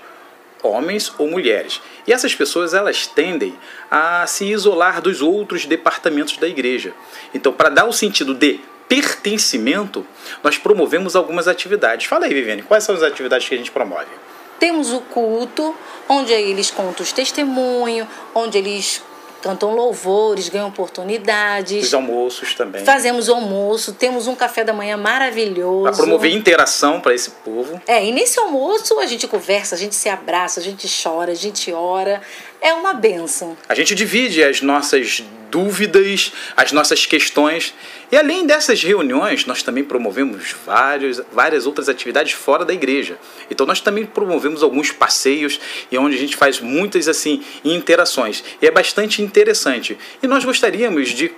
homens ou mulheres. E essas pessoas elas tendem a se isolar dos outros departamentos da igreja. Então, para dar o sentido de pertencimento, nós promovemos algumas atividades. Fala aí, Viviane, quais são as atividades que a gente promove? Temos o culto, onde eles contam os testemunhos, onde eles cantam louvores, ganham oportunidades. Os almoços também. Fazemos almoço, temos um café da manhã maravilhoso. Para promover interação para esse povo. É, e nesse almoço a gente conversa, a gente se abraça, a gente chora, a gente ora. É uma benção. A gente divide as nossas dúvidas, as nossas questões. E além dessas reuniões, nós também promovemos vários, várias outras atividades fora da igreja. Então nós também promovemos alguns passeios e onde a gente faz muitas assim interações. E é bastante interessante. E nós gostaríamos de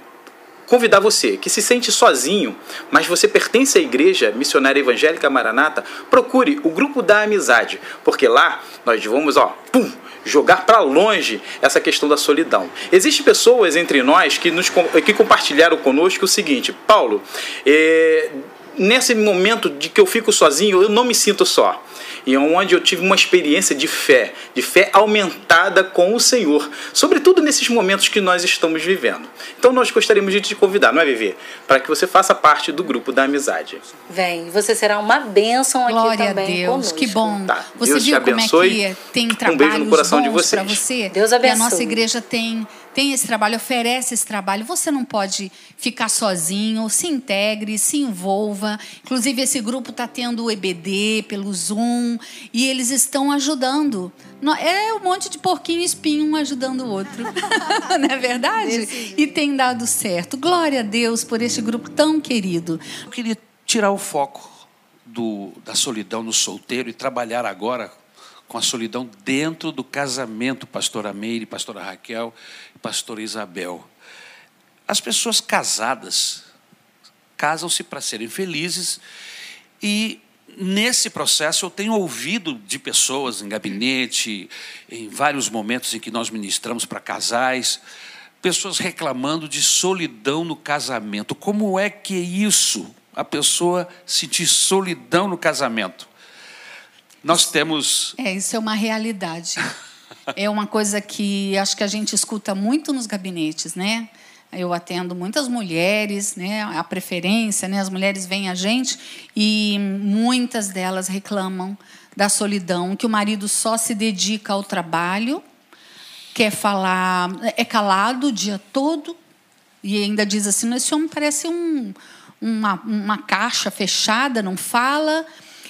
convidar você que se sente sozinho, mas você pertence à Igreja Missionária Evangélica Maranata, procure o grupo da amizade, porque lá nós vamos, ó, pum, jogar para longe essa questão da solidão. Existem pessoas entre nós que, nos, que compartilharam conosco o seguinte: Paulo, é, nesse momento de que eu fico sozinho, eu não me sinto só e onde eu tive uma experiência de fé, de fé aumentada com o Senhor, sobretudo nesses momentos que nós estamos vivendo. Então nós gostaríamos de te convidar, não é, Vivi? Para que você faça parte do grupo da amizade. Vem, você será uma bênção aqui Glória também a Deus, conosco. que bom. Tá, Você Deus te viu como é abençoe. que tem Um trabalhos beijo no coração de vocês. você? Deus E a abençoe. nossa igreja tem tem esse trabalho, oferece esse trabalho. Você não pode ficar sozinho, se integre, se envolva. Inclusive, esse grupo está tendo o EBD pelo Zoom e eles estão ajudando. No- É um monte de porquinho e espinho um ajudando o outro. não é verdade? E tem dado certo. Glória a Deus por este grupo tão querido. Eu queria tirar o foco do, da solidão no solteiro e trabalhar agora com a solidão dentro do casamento, pastora Meire, pastora Raquel pastora Isabel. As pessoas casadas casam-se para serem felizes e nesse processo eu tenho ouvido de pessoas em gabinete, em vários momentos em que nós ministramos para casais, pessoas reclamando de solidão no casamento. Como é que é isso? A pessoa sentir solidão no casamento. Nós temos É, isso é uma realidade. É uma coisa que acho que a gente escuta muito nos gabinetes, né? Eu atendo muitas mulheres, né? A preferência, né? As mulheres vêm a gente e muitas delas reclamam da solidão, que o marido só se dedica ao trabalho, quer falar, é calado o dia todo e ainda diz assim: esse homem parece um, uma, uma caixa fechada, não fala.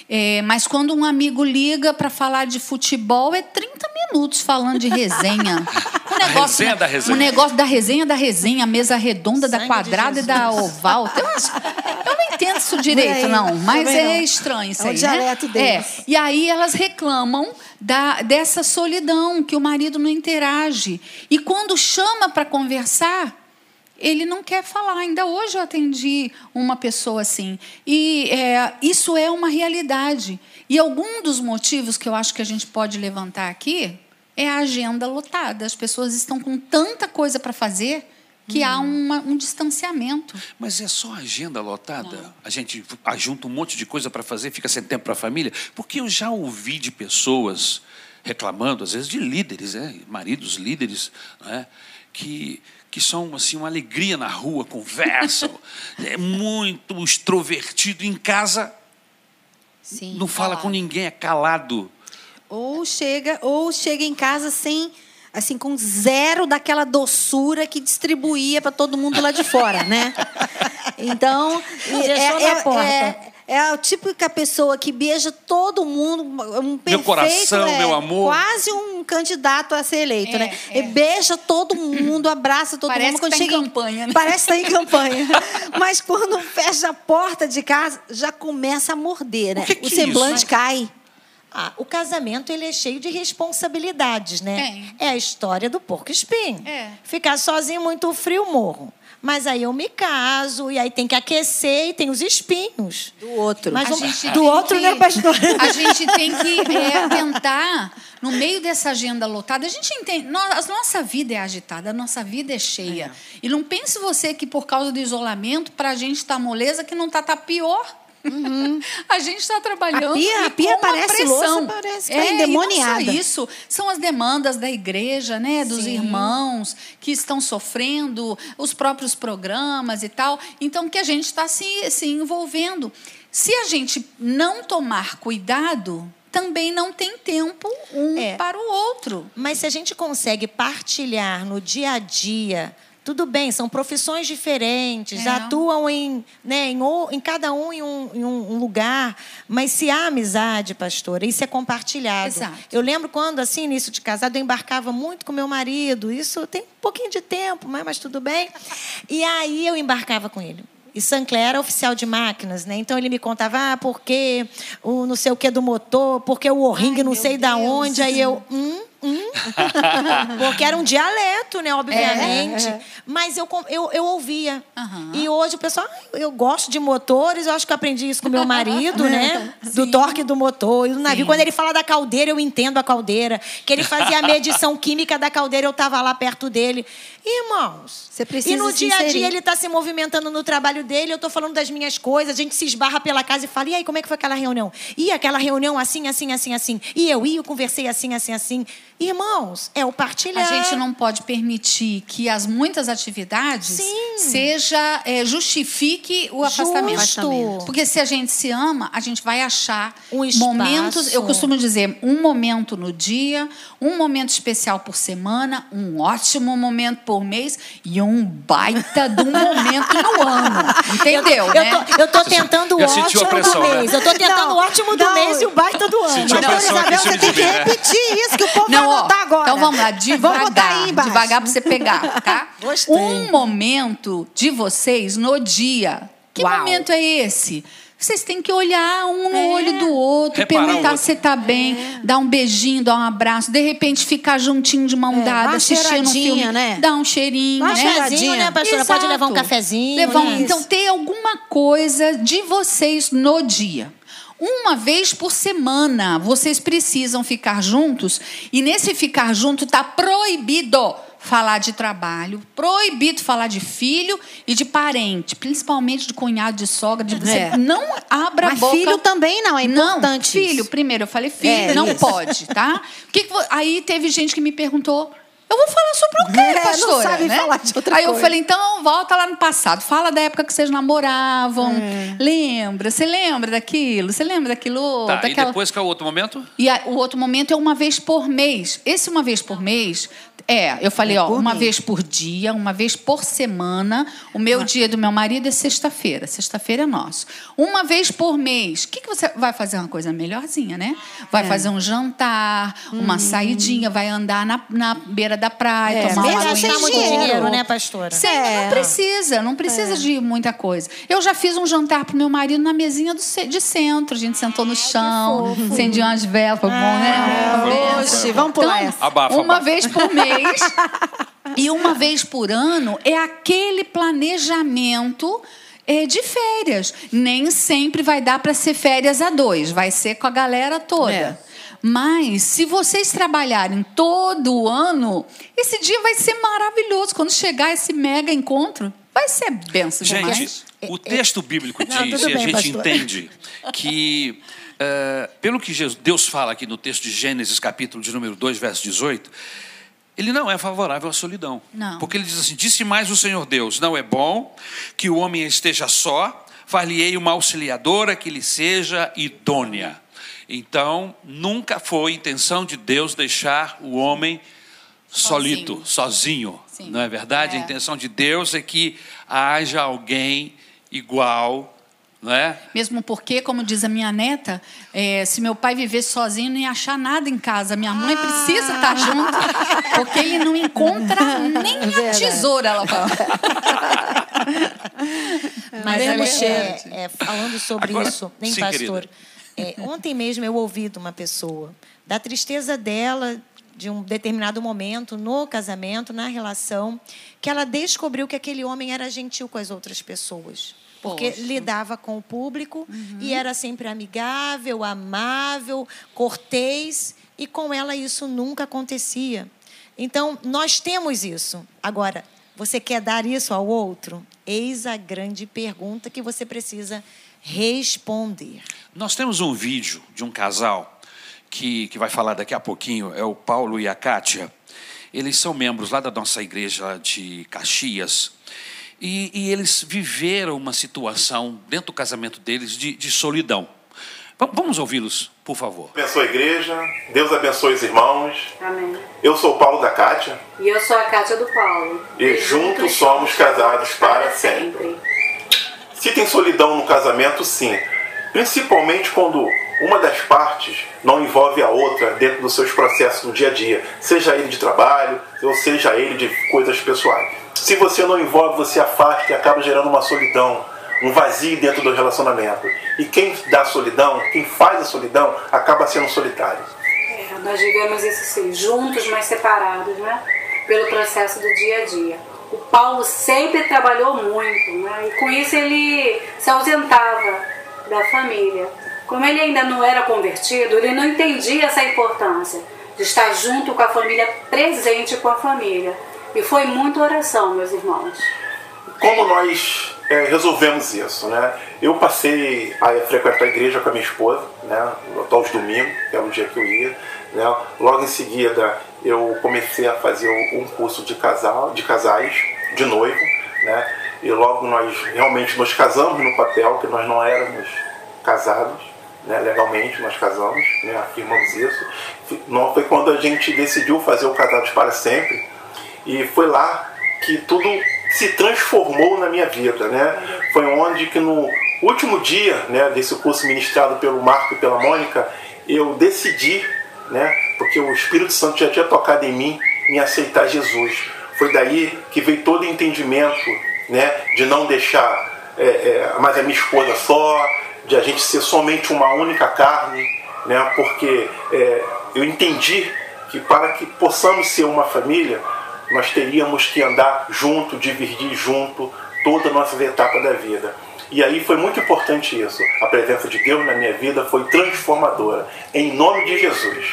É, mas quando um amigo liga para falar de futebol, é 30 minutos falando de resenha. O negócio, resenha da resenha. O negócio da resenha da resenha, a mesa redonda, da Sangue de quadrada e da oval. Tem umas- eu não entendo isso direito, aí, não. Mas é não. estranho isso É o aí, né? dialeto deles. É. E aí elas reclamam da, dessa solidão, que o marido não interage. E quando chama para conversar, ele não quer falar. Ainda hoje eu atendi uma pessoa assim. E é, isso é uma realidade. E algum dos motivos que eu acho que a gente pode levantar aqui é a agenda lotada. As pessoas estão com tanta coisa para fazer que há uma- um distanciamento. Mas é só agenda lotada? A gente ajunta um monte de coisa para fazer, fica sem tempo para a família? Porque eu já ouvi de pessoas reclamando, às vezes de líderes, né? maridos líderes, né? que, que são assim, uma alegria na rua, conversam, é muito extrovertido em casa, Sim. não fala com ninguém, é calado. Ou chega, ou chega em casa sem, assim, com zero daquela doçura que distribuía para todo mundo lá de fora, né? Então, Deixou na porta. é, é a típica pessoa que beija todo mundo, um perfeito, coração, é, meu amor. quase um candidato a ser eleito, É, né? é. E beija todo mundo, abraça todo Parece mundo que quando tá em campanha, né? Parece que está em campanha. Mas quando fecha a porta de casa, já começa a morder, né? O que que é semblante isso? cai. Ah, o casamento ele é cheio de responsabilidades, né? Tem. É a história do porco espinho. É. Ficar sozinho muito frio morro. Mas aí eu me caso e aí tem que aquecer e tem os espinhos. Do outro. Mas A vamos- gente do tem outro, que- né, pastor? A gente tem que é, tentar, no meio dessa agenda lotada, a gente entende. A nossa vida é agitada, a nossa vida é cheia. E não pense você que por causa do isolamento, para a gente está moleza, que não está tá pior. A gente está trabalhando A pia- e a pia parece pressão. louça, parece É, tá e não endemoniada. só isso, são as demandas da igreja, né, dos Sim. irmãos que estão sofrendo, os próprios programas e tal. Então, que a gente está se, se envolvendo. Se a gente não tomar cuidado, também não tem tempo um É. para o outro. Mas se a gente consegue partilhar no dia a dia, tudo bem, são profissões diferentes, É. atuam em, né, em, em cada um em um, em um- lugar, mas se há amizade, pastora, isso é compartilhado. Exato. Eu lembro quando, assim, início de casado, eu embarcava muito com meu marido, isso tem um pouquinho de tempo, mas, mas tudo bem. E aí eu embarcava com ele. E Sancler era oficial de máquinas, né? Então ele me contava, ah, porque o não sei o que do motor, porque o O-ring não sei da onde. Aí eu, hum, hum. porque era um dialeto, né? Obviamente. Mas eu, eu, eu ouvia. Aham. E hoje o pessoal, "Ah, eu gosto de motores, eu acho que eu aprendi isso com meu marido, né? Do torque do motor e do navio. Sim. Quando ele fala da caldeira, eu entendo a caldeira. Que ele fazia a medição química da caldeira, eu estava lá perto dele. Irmãos, Você precisa e no dia a dia ele está se movimentando no trabalho dele, eu estou falando das minhas coisas, a gente se esbarra pela casa e fala, e aí, como é que foi aquela reunião? E aquela reunião assim, assim, assim, assim. E eu, e eu conversei assim, assim, assim. Irmãos, é o A partilhar. gente não pode permitir que as muitas atividades Sim. seja é, justifique o afastamento. Justo. Porque se a gente se ama, a gente vai achar Um momentos. Eu costumo dizer um momento no dia, um momento especial por semana, um ótimo momento por mês e um baita de um momento no ano. Entendeu? Eu né? tô, eu tô tentando o a ótimo pressão, do né? mês. Eu tô tentando Não, o ótimo do não. mês e o baita do ano. Sentiu a pressão em Isabel, você tem que né? repetir isso que o povo Não, anotar agora. Então vamos lá, Vamos botar aí devagar, embaixo. devagar para você pegar, tá? Gostei. Um momento de vocês no dia. Que Uau. momento é esse? Vocês têm que olhar um no É. olho do outro, Reparar perguntar outro. se você tá bem, dar um beijinho, dar um abraço, de repente ficar juntinho de mão É, dada, uma assistindo um filme, né? dar um cheirinho, Dá uma né? cheiradinha. Cafezinho, né, pastora? Pode levar um Exato. cafezinho. Levar um- né? Então, ter alguma coisa de vocês no dia. Uma vez por semana, vocês precisam ficar juntos. E nesse ficar junto está proibido falar de trabalho, proibido falar de filho e de parente, principalmente de cunhado, de sogra. De você É. não abra a Mas boca. filho também não, é importante Não, isso. filho, primeiro eu falei filho, É, não isso. pode, tá? Que que aí teve gente que me perguntou. Eu vou falar sobre o quê, É, não pastora? sabe né? falar de outra Aí eu coisa. falei, então volta lá no passado. Fala da época que vocês namoravam. É. Lembra? Você lembra daquilo? Você lembra daquilo outro? Tá, e Daquela- depois qual é o outro momento? E a- o outro momento é uma vez por mês. Esse uma vez por mês é, eu falei, ó, por uma mês. vez por dia, uma vez por semana. O meu dia do meu marido é sexta-feira. Sexta-feira é nosso. Uma vez por mês. O que, que você vai fazer uma coisa melhorzinha, né? Vai É. fazer um jantar, uma saidinha, vai andar na, na beira da praia, É, tomar uma mesmo Não sem muito dinheiro. dinheiro, né, pastora? Sim, É. não precisa, não precisa de muita coisa. Eu já fiz um jantar pro meu marido na mesinha do ce- de centro. A gente sentou no chão, acendeu umas velas, foi bom, né? Uma benção. Oxe, vamos pular Então, essa. Abafa, uma abafa. vez por mês e uma vez por ano é aquele planejamento é, de férias. Nem sempre vai dar para ser férias a dois, vai ser com a galera toda. É. Mas, se vocês trabalharem todo o ano, esse dia vai ser maravilhoso. Quando chegar esse mega encontro, vai ser benção Gente, o texto bíblico Não, diz, tudo e a bem, gente pastor. entende, que, eh, pelo que Deus fala aqui no texto de Gênesis, capítulo de número 2, verso 18, ele não é favorável à solidão. Não. Porque ele diz assim: Disse mais o Senhor Deus: Não é bom que o homem esteja só, far-lhe-ei uma auxiliadora que lhe seja idônea. Então, nunca foi intenção de Deus deixar o homem solito, sozinho. Sim. Não é verdade? É. A intenção de Deus é que haja alguém igual, não é? Mesmo porque, como diz a minha neta, é, se meu pai vivesse sozinho, não ia achar nada em casa. Minha mãe precisa estar junto, porque ele não encontra nem a tesoura, ela fala. Mas Bem olha, diferente. é, é, falando sobre Agora- isso, nem sim, pastor. É, ontem mesmo eu ouvi de uma pessoa da tristeza dela de um determinado momento no casamento, na relação, que ela descobriu que aquele homem era gentil com as outras pessoas. Porque Poxa. lidava com o público e era sempre amigável, amável, cortês, e com ela isso nunca acontecia. Então, nós temos isso. Agora, você quer dar isso ao outro? Eis a grande pergunta que você precisa responder. Nós temos um vídeo de um casal que, que vai falar daqui a pouquinho é o Paulo e a Kátia. Eles são membros lá da nossa igreja de Caxias. E, e eles viveram uma situação dentro do casamento deles de, de solidão. Vamos ouvi-los, por favor. Abençoe a igreja, Deus abençoe os irmãos. Amém. Eu sou o Paulo da Kátia. E eu sou a Kátia do Paulo. E, juntos somos casados para sempre. Se tem solidão no casamento, sim. Principalmente quando uma das partes não envolve a outra dentro dos seus processos no dia a dia, seja ele de trabalho, ou seja ele de coisas pessoais. Se você não envolve, você afasta e acaba gerando uma solidão, um vazio dentro do relacionamento. E quem dá solidão, quem faz a solidão, acaba sendo solitário. É, nós vivemos isso sim, juntos, mas separados, né? Pelo processo do dia a dia. O Paulo sempre trabalhou muito, né? E com isso ele se ausentava da família. Como ele ainda não era convertido, ele não entendia essa importância de estar junto com a família, presente com a família. E foi muita oração, meus irmãos. Como nós é, resolvemos isso, né? Eu passei a frequentar a igreja com a minha esposa, né? Aos domingos, que era o dia que eu ia, né? Logo em seguida, eu comecei a fazer um curso de casal, de casais, de noivo, né? E logo nós realmente nos casamos no papel, que nós não éramos casados, né? Legalmente nós casamos, né? Afirmamos isso. Não foi quando a gente decidiu fazer o Casados para Sempre, e foi lá que tudo se transformou na minha vida, né? Foi onde que no último dia, né, desse curso ministrado pelo Marco e pela Mônica, eu decidi, né, porque o Espírito Santo já tinha tocado em mim, em aceitar Jesus. Foi daí que veio todo o entendimento, né, de não deixar é, é, mais a minha esposa só, de a gente ser somente uma única carne, né, porque é, eu entendi que para que possamos ser uma família, nós teríamos que andar junto, dividir junto toda a nossa etapa da vida. E aí foi muito importante isso. A presença de Deus na minha vida foi transformadora. Em nome de Jesus.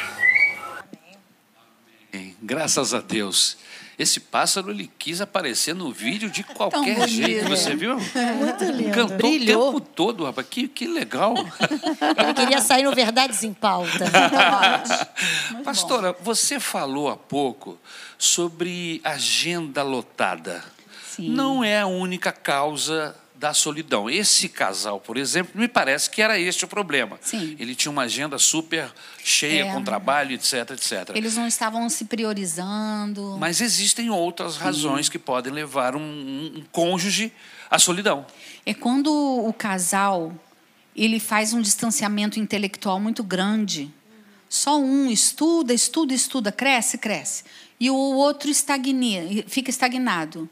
Amém. Graças a Deus. Esse pássaro ele quis aparecer no vídeo de qualquer bonito, jeito, você viu? É muito lindo. Cantou Brilhou. o tempo todo, rapaz. Que, que legal. Ele queria sair no Verdades em Pauta. Pastora, você falou há pouco sobre agenda lotada. Sim. Não é a única causa da solidão. Esse casal, por exemplo, me parece que era este o problema. Sim. Ele tinha uma agenda super cheia é. com trabalho, etc, etc. Eles não estavam se priorizando. Mas existem outras razões Sim. que podem levar um, um cônjuge à solidão. É quando o casal ele faz um distanciamento intelectual muito grande. Só um estuda, estuda, estuda, cresce, cresce. E o outro estagnia, fica estagnado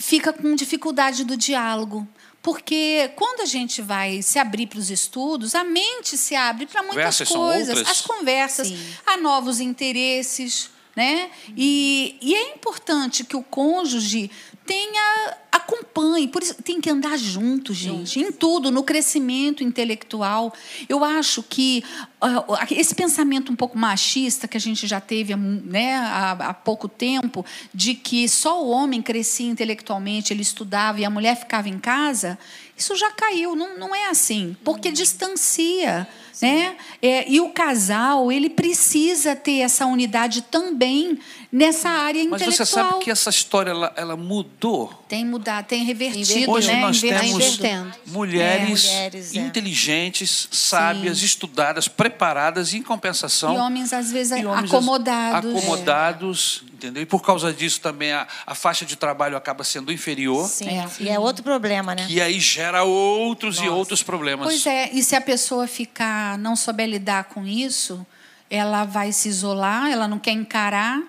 fica com dificuldade do diálogo. Porque quando a gente vai se abrir para os estudos, a mente se abre para muitas Conversas coisas. As conversas, Sim. há novos interesses. Né? E, e é importante que o cônjuge tenha acompanhe, por isso tem que andar junto, gente, em tudo, no crescimento intelectual. Eu acho que uh, esse pensamento um pouco machista que a gente já teve né, há, há, pouco tempo, de que só o homem crescia intelectualmente, ele estudava e a mulher ficava em casa, isso já caiu. Não, não é assim, porque distancia. Né? É, e o casal ele precisa ter essa unidade também nessa área Mas intelectual. Mas você sabe que essa história ela, ela mudou. Tem mudado, tem revertido. Hoje né? nós temos mulheres, é, mulheres é. inteligentes, sábias, Sim. estudadas, preparadas, e em compensação. E homens às vezes homens acomodados. Acomodados, entendeu? E por causa disso também a, a faixa de trabalho acaba sendo inferior. Sim. É. E é outro problema, né? Que aí gera outros Nossa. e outros problemas. Pois é. E se a pessoa ficar não souber lidar com isso, ela vai se isolar, ela não quer encarar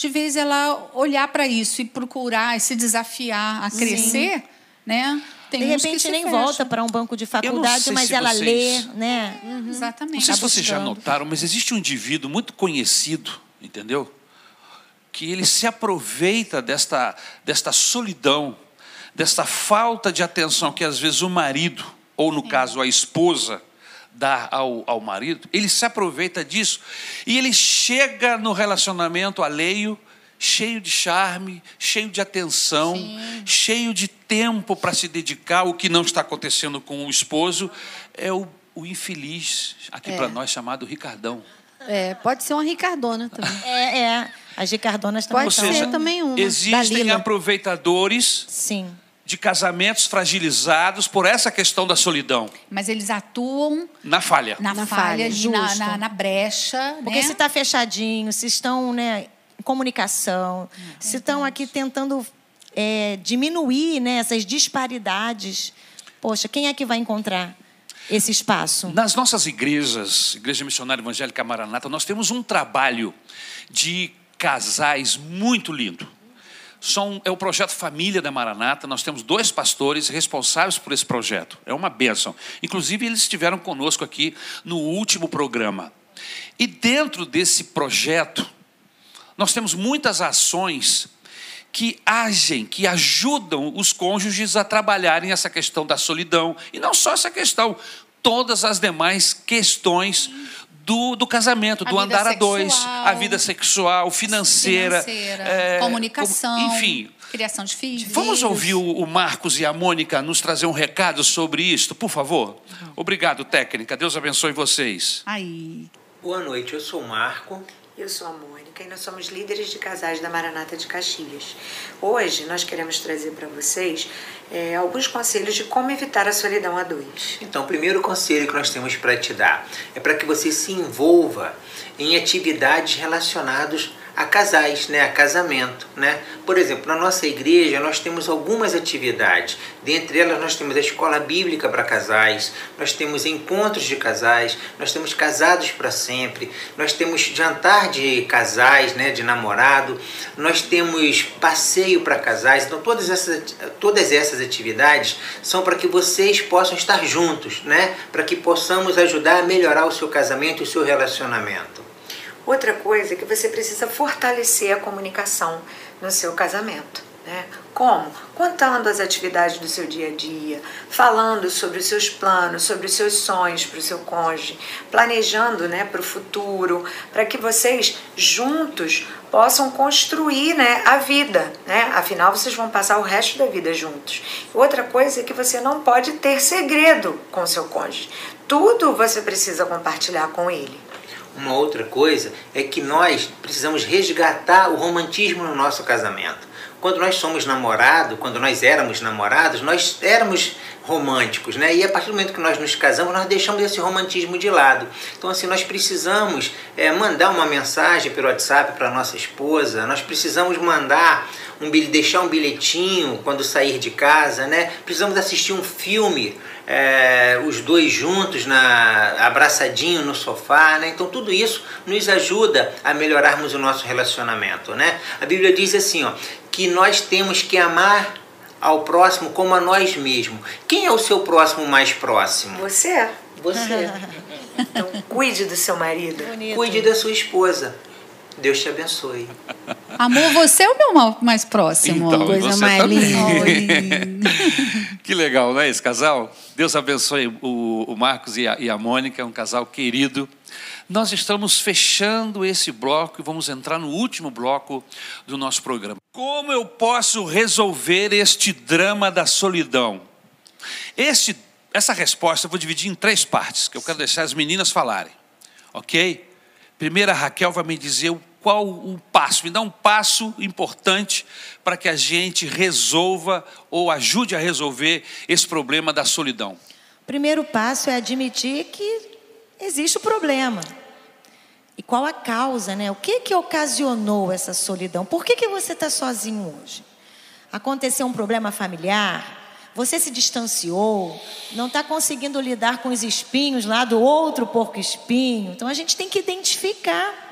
de vez ela olhar para isso e procurar e se desafiar a crescer, Sim. né? Tem de repente nem fecha. volta para um banco de faculdade, mas ela vocês... lê, né? Uhum. Exatamente. Não sei se vocês já notaram, mas existe um indivíduo muito conhecido, entendeu? Que ele se aproveita desta, desta solidão, desta falta de atenção que às vezes o marido, ou no Sim. caso a esposa, dá ao, ao marido, ele se aproveita disso e ele chega no relacionamento alheio cheio de charme, cheio de atenção, Sim. cheio de tempo para se dedicar, o que não está acontecendo com o esposo, é o o infeliz, aqui É. para nós chamado Ricardão. É, pode ser uma Ricardona também. É, é. As Ricardonas também Pode são. ser também uma. Existem aproveitadores Sim. De casamentos fragilizados por essa questão da solidão, Mas eles atuam na falha. na, Na falha, falha, na, na, na brecha. Porque né? se está fechadinho, se estão né, em comunicação, se estão aqui tentando é, diminuir né, essas disparidades, poxa, quem é que vai encontrar esse espaço? Nas nossas igrejas, Igreja Missionária Evangélica Maranata, nós temos um trabalho de casais muito lindo. São, é o projeto Família da Maranata. Nós temos dois pastores responsáveis por esse projeto. É uma bênção. Inclusive, eles estiveram conosco aqui no último programa. E dentro desse projeto, nós temos muitas ações que agem, que ajudam os cônjuges a trabalharem essa questão da solidão. E não só essa questão, todas as demais questões do, do casamento, A do andar a dois, sexual. a vida sexual, financeira, financeira, é, comunicação, enfim. criação de filhos. Vamos ouvir o, o Marcos e a Mônica nos trazer um recado sobre isto, por favor? Obrigado, técnica. Deus abençoe vocês. Aí. Boa noite, eu sou o Marco. Eu sou a Mônica e nós somos líderes de casais da Maranata de Caxias. Hoje nós queremos trazer para vocês eh, alguns conselhos de como evitar a solidão a dois. Então, o primeiro conselho que nós temos para te dar é para que você se envolva em atividades relacionadas a casais, né, a casamento, né? Por exemplo, na nossa igreja nós temos algumas atividades. Dentre elas nós temos a escola bíblica para casais, nós temos encontros de casais, nós temos casados para sempre, nós temos jantar de casais, né, de namorado, nós temos passeio para casais. Então todas essas todas essas atividades são para que vocês possam estar juntos, né? Para que possamos ajudar a melhorar o seu casamento e o seu relacionamento. Outra coisa é que você precisa fortalecer a comunicação no seu casamento. Né? Como? Contando as atividades do seu dia a dia, falando sobre os seus planos, sobre os seus sonhos para o seu cônjuge, planejando né, para o futuro, para que vocês juntos possam construir né, a vida. Né? Afinal, vocês vão passar o resto da vida juntos. Outra coisa é que você não pode ter segredo com o seu cônjuge. Tudo você precisa compartilhar com ele. Uma outra coisa é que nós precisamos resgatar o romantismo no nosso casamento. Quando nós somos namorados, quando nós éramos namorados, nós éramos românticos, né? E a partir do momento que nós nos casamos, nós deixamos esse romantismo de lado. Então, assim, nós precisamos é, mandar uma mensagem pelo WhatsApp para nossa esposa, nós precisamos mandar um deixar um bilhetinho quando sair de casa, né? Precisamos assistir um filme, é, os dois juntos, na, abraçadinho no sofá, né? Então tudo isso nos ajuda a melhorarmos o nosso relacionamento, né? A Bíblia diz assim, ó, que nós temos que amar ao próximo como a nós mesmos. Quem é o seu próximo mais próximo? Você? Você. Então, cuide do seu marido. Bonito. Cuide da sua esposa. Deus te abençoe. Amor, você é o meu ma- mais próximo. Então, Coisa você mais também. linda. Que legal, não é esse casal? Deus abençoe o, o Marcos e a, e a Mônica, é um casal querido. Nós estamos fechando esse bloco e vamos entrar no último bloco do nosso programa. Como eu posso resolver este drama da solidão? Este, essa resposta eu vou dividir em três partes, que eu quero deixar as meninas falarem. Ok? Primeiro, a Raquel vai me dizer o- qual o passo, me dá um passo importante para que a gente resolva ou ajude a resolver esse problema da solidão. O primeiro passo é admitir que existe o problema. E qual a causa, né? O que que ocasionou essa solidão? Por que, que você está sozinho hoje? Aconteceu um problema familiar? Você se distanciou? Não está conseguindo lidar com os espinhos lá do outro porco espinho? Então a gente tem que identificar.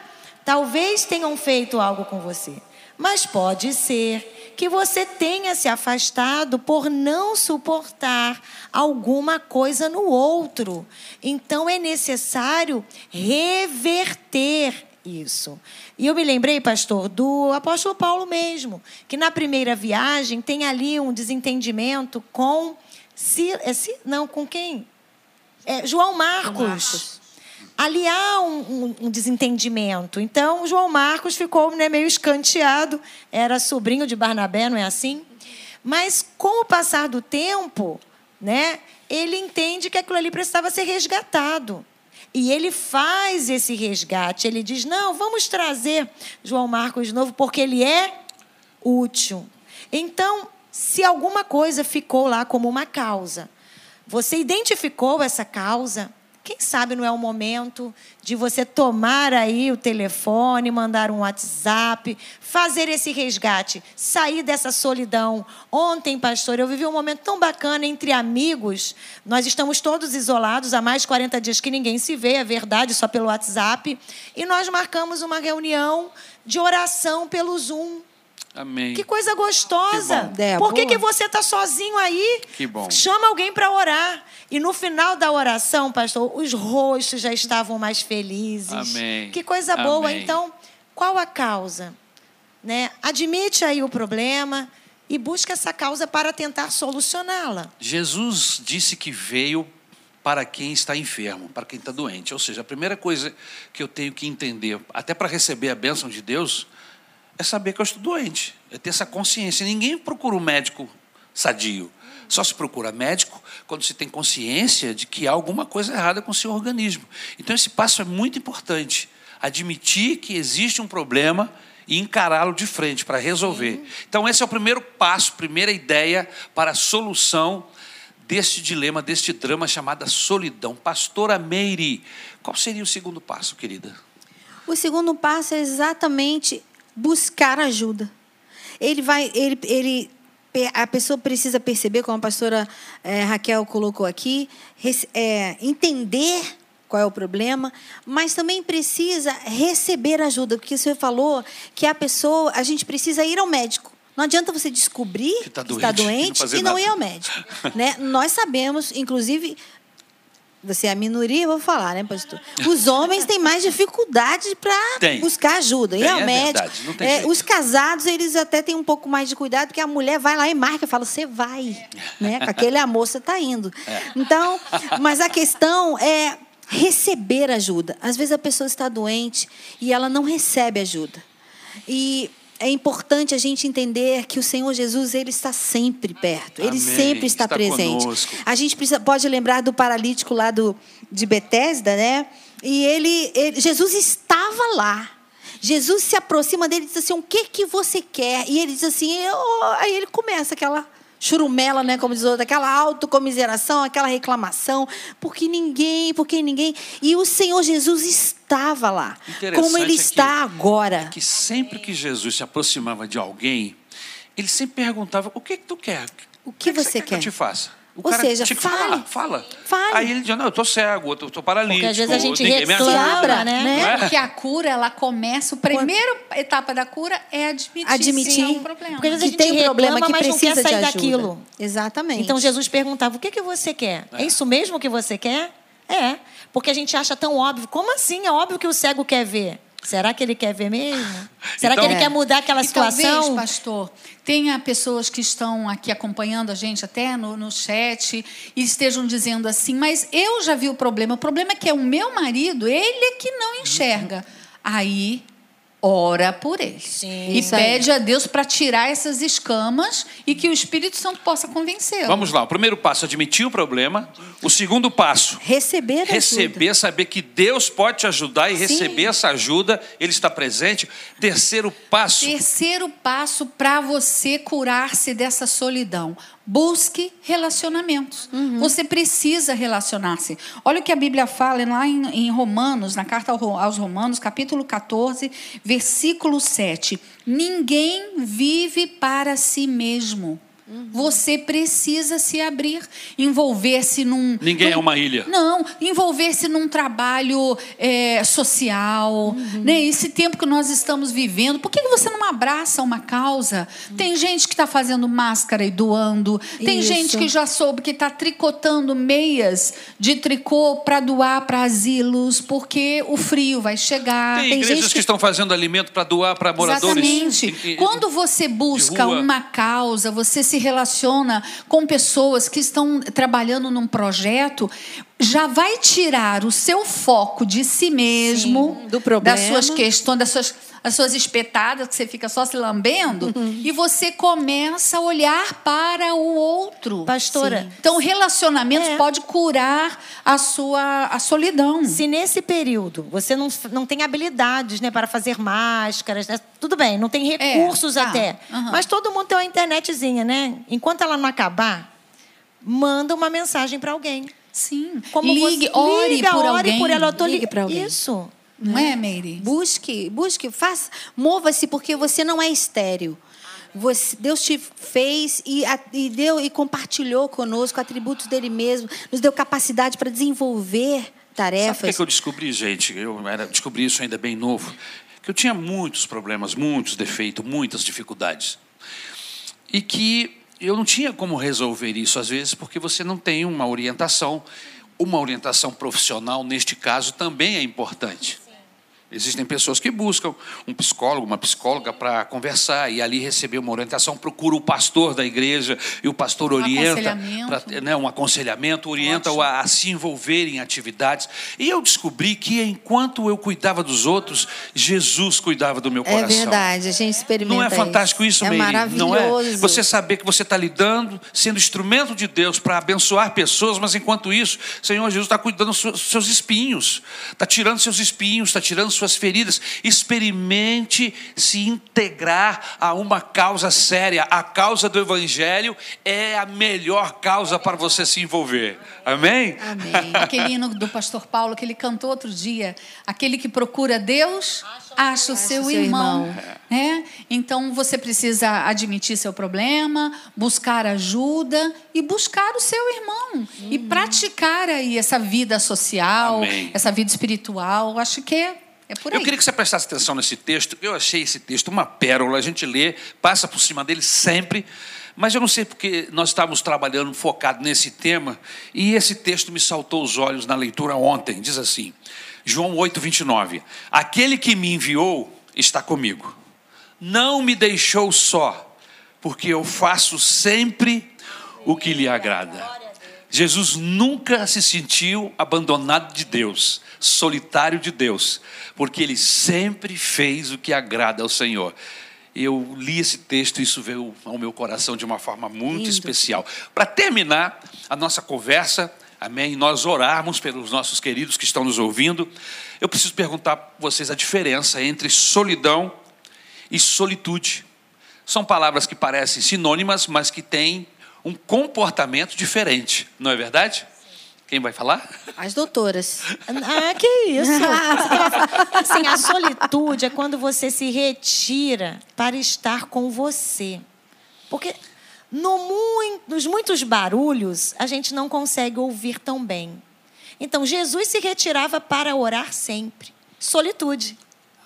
Talvez tenham feito algo com você, mas pode ser que você tenha se afastado por não suportar alguma coisa no outro. Então é necessário reverter isso. E eu me lembrei, pastor, do apóstolo Paulo mesmo, que na primeira viagem tem ali um desentendimento com Si- é não com quem? É, João Marcos. Marcos. Ali há um, um- um desentendimento. Então, João Marcos ficou né, meio escanteado. Era sobrinho de Barnabé, não é assim? Mas, com o passar do tempo, né, ele entende que aquilo ali precisava ser resgatado. E ele faz esse resgate. Ele diz: não, vamos trazer João Marcos de novo, porque ele é útil. Então, se alguma coisa ficou lá como uma causa, você identificou essa causa, quem sabe não é o momento de você tomar aí o telefone, mandar um WhatsApp, fazer esse resgate, sair dessa solidão. Ontem, pastor, eu vivi um momento tão bacana entre amigos. Nós estamos todos isolados há mais de 40 dias que ninguém se vê, é verdade, só pelo WhatsApp. E nós marcamos uma reunião de oração pelo Zoom. Amém. Que coisa gostosa. Que. Por que, Boa. que você está sozinho aí? Que bom. Chama alguém para orar. E no final da oração, pastor, os rostos já estavam mais felizes. Amém. Que coisa boa. Amém. Então, qual a causa? Né? Admite aí o problema e busca essa causa para tentar solucioná-la. Jesus disse que veio para quem está enfermo, para quem está doente. Ou seja, a primeira coisa que eu tenho que entender, até para receber a bênção de Deus, é saber que eu estou doente, é ter essa consciência. Ninguém procura um médico sadio. Só se procura médico quando se tem consciência de que há alguma coisa errada com o seu organismo. Então, esse passo é muito importante. Admitir que existe um problema e encará-lo de frente para resolver. Então, esse é o primeiro passo, primeira ideia para a solução deste dilema, deste drama chamado solidão. Pastora Meire, qual seria o segundo passo, querida? O segundo passo é exatamente buscar ajuda. Ele vai, ele, ele, a pessoa precisa perceber, como a pastora eh, Raquel colocou aqui, eh, entender qual é o problema, mas também precisa receber ajuda, porque o senhor falou que a pessoa, a gente precisa ir ao médico. Não adianta você descobrir Que tá está doente e não doente e não nada. ir ao médico. né? Nós sabemos, inclusive, você é a minoria, eu vou falar, né, pastor? Os homens têm mais dificuldade para buscar ajuda. Tem, ao é médico. verdade, não tem É, os casados, eles até têm um pouco mais de cuidado, porque a mulher vai lá e marca e fala, você vai. Né? Com aquele amor, você está indo. É. Então, mas a questão é receber ajuda. Às vezes a pessoa está doente e ela não recebe ajuda. E é importante a gente entender que o Senhor Jesus ele está sempre perto. Ele Amém. sempre está, Está presente. conosco. A gente precisa, pode lembrar do paralítico lá do, de Betesda, né? E ele, ele- Jesus estava lá. Jesus se aproxima dele e diz assim: O que que você quer? E ele diz assim: eu... Aí ele começa aquela churumela, né? Como diz outro, aquela autocomiseração, aquela reclamação, porque ninguém, porque ninguém. E o Senhor Jesus estava lá, como ele é que- está agora. Que sempre que Jesus se aproximava de alguém, ele sempre perguntava: O que, que tu quer? O que que você que eu quer? te faça? O Ou cara seja, tinha que fale. falar, fala. Fale. Aí ele dizia: Não, eu estou cego, eu estou paralítico. Porque às vezes a gente reclama, né? Não é? Porque a cura, ela começa. A primeira etapa da cura é admitir, Admitir sim, é um problema. Porque às vezes a Que gente tem um problema reclama, que mas não quer precisa sair daquilo. Exatamente. Então Jesus perguntava: o que, que você quer? É. isso mesmo que você quer? É. Porque a gente acha tão óbvio. Como assim? É óbvio que o cego quer ver. Será que ele quer ver mesmo? Será Então- que ele quer mudar aquela E situação? talvez, pastor, tenha pessoas que estão aqui acompanhando a gente até no, no chat e estejam dizendo assim, mas eu já vi o problema. O problema é que é o meu marido, ele é que não enxerga. Aí, ora por ele. Sim. e Isso aí. pede a Deus para tirar essas escamas e que o Espírito Santo possa convencê-lo. Vamos lá, o primeiro passo, admitir o problema. O segundo passo, Receber ajuda. receber, saber que Deus pode te ajudar e Sim. receber essa ajuda, Ele está presente. Terceiro passo, Terceiro passo para você curar-se dessa solidão. Busque relacionamentos. Você precisa relacionar-se. Olha o que a Bíblia fala lá em, em Romanos, na carta aos Romanos, capítulo 14, versículo 7. Ninguém vive para si mesmo. Você precisa se abrir, envolver-se num. ninguém num- é uma ilha. não, envolver-se num trabalho é, social, Uhum. né? Esse tempo que nós estamos vivendo, por que você não abraça uma causa? Tem gente que está fazendo máscara e doando, tem Isso. gente que já soube que está tricotando meias de tricô para doar para asilos, porque o frio vai chegar. Tem, tem igrejas gente que... que- estão fazendo alimento para doar para moradores. Exatamente. e- e- Quando você busca uma causa, você se relaciona com pessoas que estão trabalhando num projeto, já vai tirar o seu foco de si mesmo, Sim, do problema. das suas questões, das suas, as suas espetadas, que você fica só se lambendo, Uhum. e você começa a olhar para o outro. Pastora, Sim. Então, relacionamentos É. pode curar a sua a solidão. Se nesse período você não, não tem habilidades né, para fazer máscaras, né, tudo bem, não tem recursos tá. até. Aham. Mas todo mundo tem uma internetzinha, né? Enquanto ela não acabar, manda uma mensagem para alguém. Sim. Como Ligue, você, ore liga, por ore alguém. por ela. Eu tô Ligue li- pra alguém. Isso. Não é, Meire? Busque, busque, faça, mova-se porque você não é estéril. Você, Deus te fez e, a- e deu e compartilhou conosco atributos dele mesmo, nos deu capacidade para desenvolver Sabe o que, é tarefas. que eu descobri, gente? Eu era, descobri isso ainda bem novo. Que eu tinha muitos problemas, muitos defeitos, muitas dificuldades. E que eu não tinha como resolver isso, às vezes, porque você não tem uma orientação. Uma orientação profissional, neste caso, também é importante. Existem pessoas que buscam um psicólogo, uma psicóloga para conversar e ali receber uma orientação, procura o pastor da igreja e o pastor orienta, aconselhamento. pra- né, um aconselhamento, orienta-o a, a se envolver em atividades. E eu descobri que enquanto eu cuidava dos outros, Jesus cuidava do meu É coração. verdade, a gente experimenta Não é fantástico isso, É Meire? maravilhoso. Não é? Você saber que você está lidando, sendo instrumento de Deus para abençoar pessoas, mas enquanto isso, Senhor Jesus está cuidando dos seus- seus espinhos, está tirando seus espinhos, está tirando suas feridas. Experimente se integrar a uma causa séria. A causa do Evangelho é a melhor causa para você se envolver. Amém? Amém. Aquele hino do pastor Paulo que ele cantou outro dia, aquele que procura Deus acha o seu, seu irmão, irmão. né? Então você precisa admitir seu problema, buscar ajuda e buscar o seu irmão e praticar aí essa vida social, Amém. essa vida espiritual. Acho que é, é por aí. Eu queria que você prestasse atenção nesse texto. Eu achei esse texto uma pérola. A gente lê, passa por cima dele sempre. Mas eu não sei porque nós estávamos trabalhando focado nesse tema e esse texto me saltou os olhos na leitura ontem. Diz assim, João 8, 29. Aquele que me enviou está comigo. Não me deixou só, porque eu faço sempre o que lhe agrada. Jesus nunca se sentiu abandonado de Deus, solitário de Deus, porque ele sempre fez o que agrada ao Senhor. Eu li esse texto e isso veio ao meu coração de uma forma muito Lindo. especial. Para terminar a nossa conversa, amém, e nós orarmos pelos nossos queridos que estão nos ouvindo, eu preciso perguntar para vocês a diferença entre solidão e solitude. São palavras que parecem sinônimas, mas que têm um comportamento diferente, não é verdade? Quem vai falar? As doutoras. Ah, que isso. Assim, a solitude é quando você se retira para estar com você. Porque no mui- nos muitos barulhos, a gente não consegue ouvir tão bem. Então, Jesus se retirava para orar sempre. Solitude.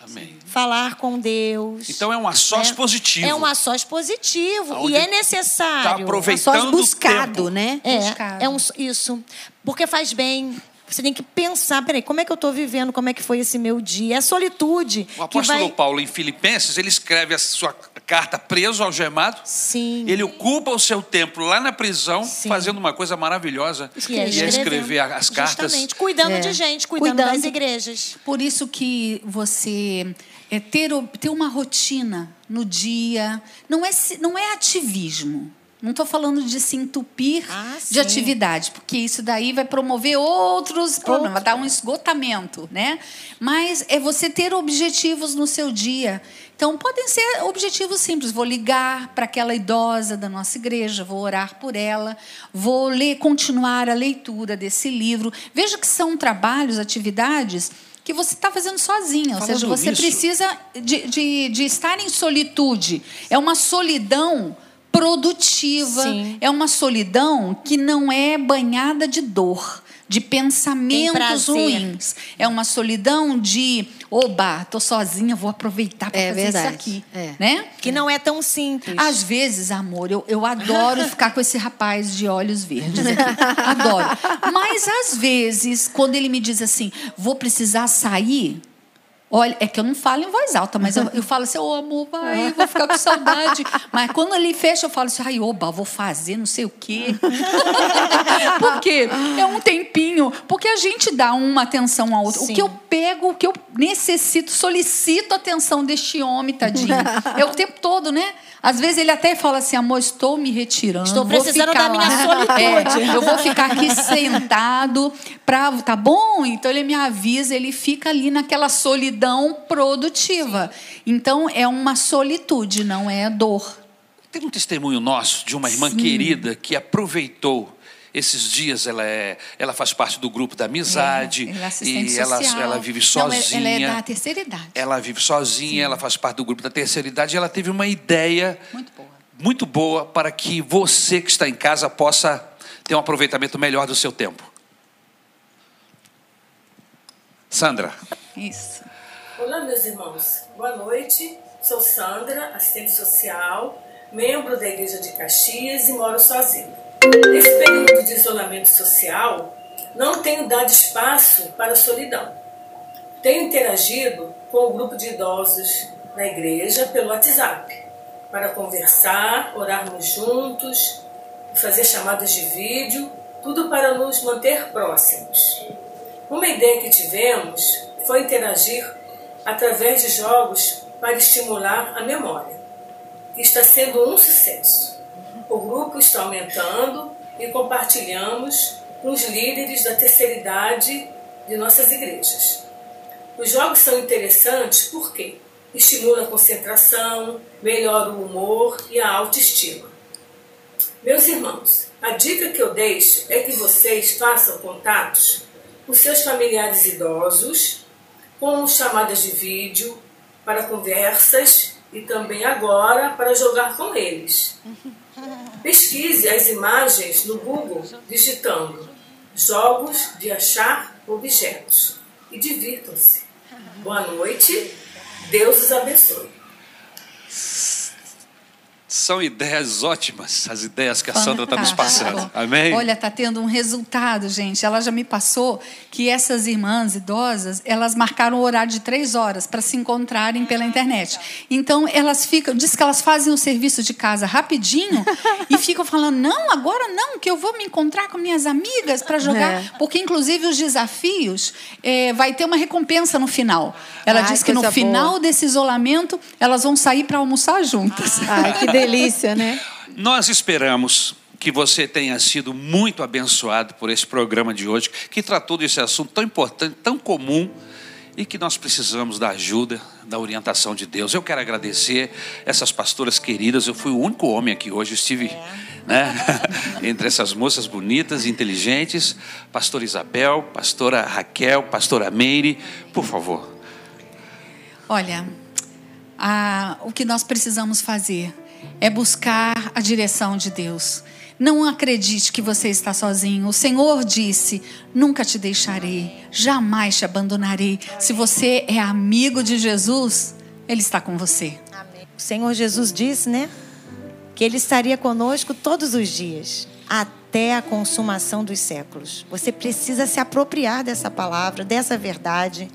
Amém. Falar com Deus. Então é um a sós né? positivo. É um a sós positivo. Aonde e é Tá necessário. aproveitando Só buscado, o tempo. né? É, Buscado. é um, isso. Porque faz bem. Você tem que pensar, peraí, como é que eu estou vivendo? Como é que foi esse meu dia? É solitude. O que apóstolo vai... Paulo, em Filipenses, ele escreve a sua carta preso, algemado. Sim. Ele ocupa o seu tempo lá na prisão, Sim. fazendo uma coisa maravilhosa, que é e é escrever as cartas. Justamente, cuidando É. de gente, cuidando, Cuidando. das igrejas. Por isso que você é, ter, ter uma rotina no dia não é, não é ativismo. Não estou falando de se entupir Ah, de atividade, porque isso daí vai promover outros problemas, vai dar um esgotamento, né? Mas é você ter objetivos no seu dia. Então, podem ser objetivos simples. Vou ligar para aquela idosa da nossa igreja, vou orar por ela, vou ler, continuar a leitura desse livro. Veja que são trabalhos, atividades que você está fazendo sozinha. Ou Falando seja, você nisso- precisa de, de, de estar em solitude. É uma solidão produtiva. Sim. É uma solidão que não é banhada de dor, de pensamentos ruins. É uma solidão de, oba, tô sozinha, vou aproveitar para É fazer verdade. isso aqui, É. né? Que não é tão simples. Às vezes, amor, eu, eu adoro ficar com esse rapaz de olhos verdes aqui. Adoro. Mas, às vezes, quando ele me diz assim, vou precisar sair, Olha, é que eu não falo em voz alta, mas eu, eu falo assim, ô amor, vai, vou ficar com saudade. Mas quando ele fecha, eu falo assim, ai, oba, vou fazer não sei o quê. Por quê? É um tempinho. Porque a gente dá uma atenção ao outro. Sim. O que eu pego, o que eu necessito, solicito a atenção deste homem, tadinho. É o tempo todo, né? Às vezes ele até fala assim, amor, estou me retirando. Estou precisando da minha lá. solitude. É, eu vou ficar aqui sentado pra, tá bom? Então ele me avisa, ele fica ali naquela solidão produtiva. Então é uma solitude, não é dor. Tem um testemunho nosso de uma irmã Sim. querida que aproveitou esses dias. Ela, é, ela faz parte do grupo da amizade ela é e ela, social. ela vive Não, ela- sozinha. ela é da terceira idade. Ela vive sozinha, ela faz parte do grupo da terceira idade e ela teve uma ideia Muito boa. muito boa para que você que está em casa possa ter um aproveitamento melhor do seu tempo. Sandra, Isso. Olá, meus irmãos. Boa noite. Sou Sandra, assistente social, membro da Igreja de Caxias e moro sozinha. Nesse período de isolamento social, não tenho dado espaço para a solidão. Tenho interagido com o grupo de idosos na igreja pelo WhatsApp para conversar, orarmos juntos, fazer chamadas de vídeo, tudo para nos manter próximos. Uma ideia que tivemos foi interagir através de jogos para estimular a memória. Está sendo um sucesso. O grupo está aumentando e compartilhamos com os líderes da terceira idade de nossas igrejas. Os jogos são interessantes porque estimula a concentração, melhora o humor e a autoestima. Meus irmãos, a dica que eu deixo é que vocês façam contatos com seus familiares idosos, com chamadas de vídeo, para conversas e também agora para jogar com eles. Pesquise as imagens no Google digitando jogos de achar objetos e divirtam-se. Boa noite, Deus os abençoe. São ideias ótimas, as ideias que a Sandra está nos passando. Amém? Olha, está tendo um resultado, gente. Ela já me passou que essas irmãs idosas, elas marcaram o horário de três horas para se encontrarem pela internet. Então, elas ficam, diz que elas fazem o serviço de casa rapidinho e ficam falando, não, agora não, que eu vou me encontrar com minhas amigas para jogar. É. Porque, inclusive, os desafios, eh, vai ter uma recompensa no final. Ela Ai, diz que no coisa boa. final desse isolamento, elas vão sair para almoçar juntas. Ai, que delícia, né? Nós esperamos que você tenha sido muito abençoado por esse programa de hoje, que tratou desse assunto tão importante, tão comum, e que nós precisamos da ajuda, da orientação de Deus. Eu quero agradecer essas pastoras queridas. Eu fui o único homem aqui hoje, estive né, entre essas moças bonitas, inteligentes. Pastora Isabel, pastora Raquel, pastora Meire, por favor. Olha, a- o que nós precisamos fazer é buscar a direção de Deus. Não acredite que você está sozinho. O Senhor disse: Nunca te deixarei, jamais te abandonarei. Se você é amigo de Jesus, Ele está com você. O Senhor Jesus disse, né? Que Ele estaria conosco todos os dias, até a consumação dos séculos. Você precisa se apropriar dessa palavra, dessa verdade,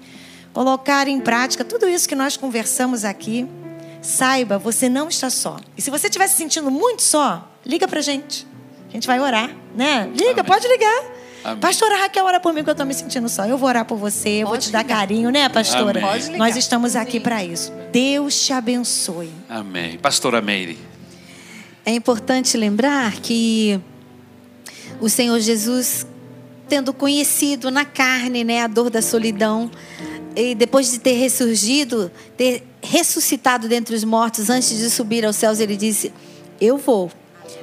colocar em prática tudo isso que nós conversamos aqui. Saiba, você não está só. E se você estiver se sentindo muito só, liga pra gente. A gente vai orar, né? Liga, pode ligar. Amém. Pastora Raquel, ora por mim que eu estou me sentindo só. Eu vou orar por você, eu vou Pode te dar ligar. carinho, né, pastora? Amém. Pode ligar. Nós estamos aqui para isso. Deus te abençoe. Amém. Pastora Meire. É importante lembrar que o Senhor Jesus, tendo conhecido na carne né, a dor da solidão, e depois de ter ressurgido, ter ressuscitado dentre os mortos, antes de subir aos céus, ele disse: Eu vou,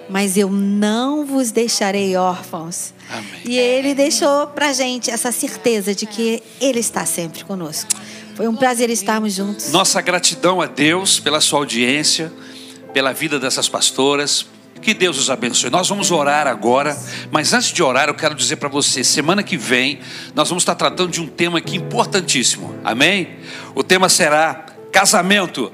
mas eu não vos deixarei órfãos. Amém. E ele deixou pra gente essa certeza de que ele está sempre conosco. Foi um prazer estarmos juntos. Nossa gratidão a Deus pela sua audiência, pela vida dessas pastoras. Que Deus os abençoe. Nós vamos orar agora, mas antes de orar, eu quero dizer para você: semana que vem, nós vamos estar tratando de um tema aqui importantíssimo. Amém? O tema será casamento,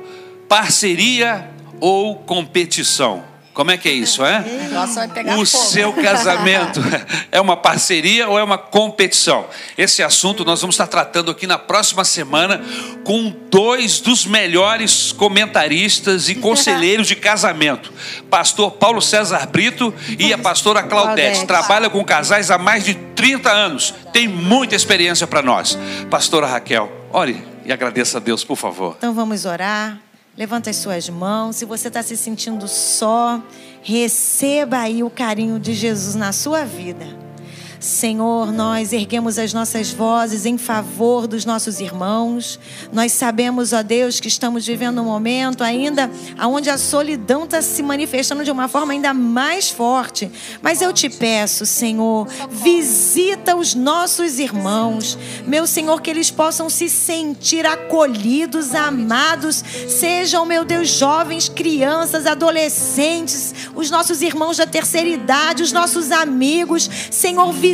parceria ou competição. Como é que é isso, é? O negócio vai pegar O fogo. seu casamento é uma parceria ou é uma competição? Esse assunto nós vamos estar tratando aqui na próxima semana com dois dos melhores comentaristas e conselheiros de casamento. Pastor Paulo César Brito e a pastora Claudete. Trabalha com casais há mais de 30 anos. Tem muita experiência para nós. Pastora Raquel, ore e agradeça a Deus, por favor. Então vamos orar. Levanta as suas mãos. Se você está se sentindo só, receba aí o carinho de Jesus na sua vida. Senhor, nós erguemos as nossas vozes em favor dos nossos irmãos. Nós sabemos, ó Deus, que estamos vivendo um momento ainda onde a solidão está se manifestando de uma forma ainda mais forte. Mas eu te peço, Senhor, visita os nossos irmãos. Meu Senhor, que eles possam se sentir acolhidos, amados. Sejam, meu Deus, jovens, crianças, adolescentes, os nossos irmãos da terceira idade, os nossos amigos. Senhor, visita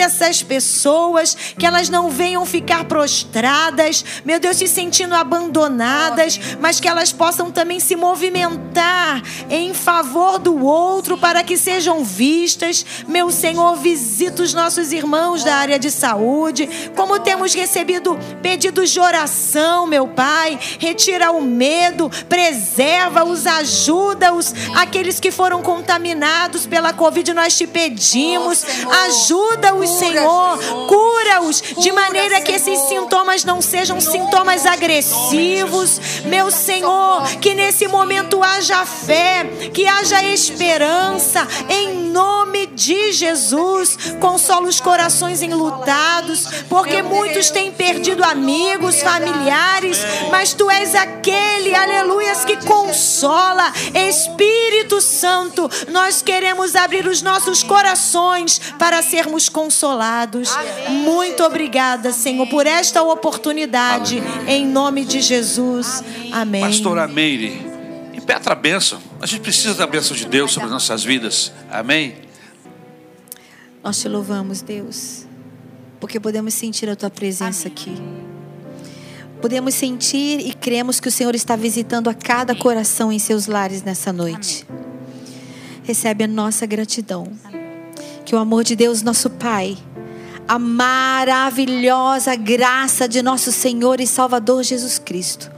essas pessoas, que elas não venham ficar prostradas, meu Deus, se sentindo abandonadas, mas que elas possam também se movimentar em favor do outro para que sejam vistas. Meu Senhor, visita os nossos irmãos da área de saúde, como temos recebido pedidos de oração, meu Pai, retira o medo, preserva-os, ajuda-os, aqueles que foram contaminados pela Covid, nós te pedimos, ajuda-os, Senhor, cura-os, de maneira que esses sintomas não sejam sintomas agressivos, meu Senhor, que nesse momento haja fé, que haja esperança, em nome de Jesus, consola os corações enlutados, porque muitos têm perdido amigos, familiares, mas tu és aquele, aleluias, que consola, Espírito Santo, nós queremos abrir os nossos corações para sermos consolados. Muito obrigada, Senhor, por esta oportunidade, em nome de Jesus. Amém. Pastora Meire, impetra a bênção. A gente precisa da bênção de Deus sobre as nossas vidas. Amém? Nós te louvamos, Deus, porque podemos sentir a tua presença aqui. Podemos sentir e cremos que o Senhor está visitando a cada coração em seus lares nessa noite. Recebe a nossa gratidão. Que o amor de Deus, nosso Pai, a maravilhosa graça de nosso Senhor e Salvador Jesus Cristo,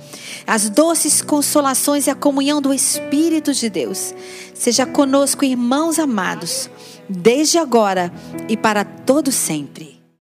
as doces consolações e a comunhão do Espírito de Deus, seja conosco, irmãos amados, desde agora e para todo sempre.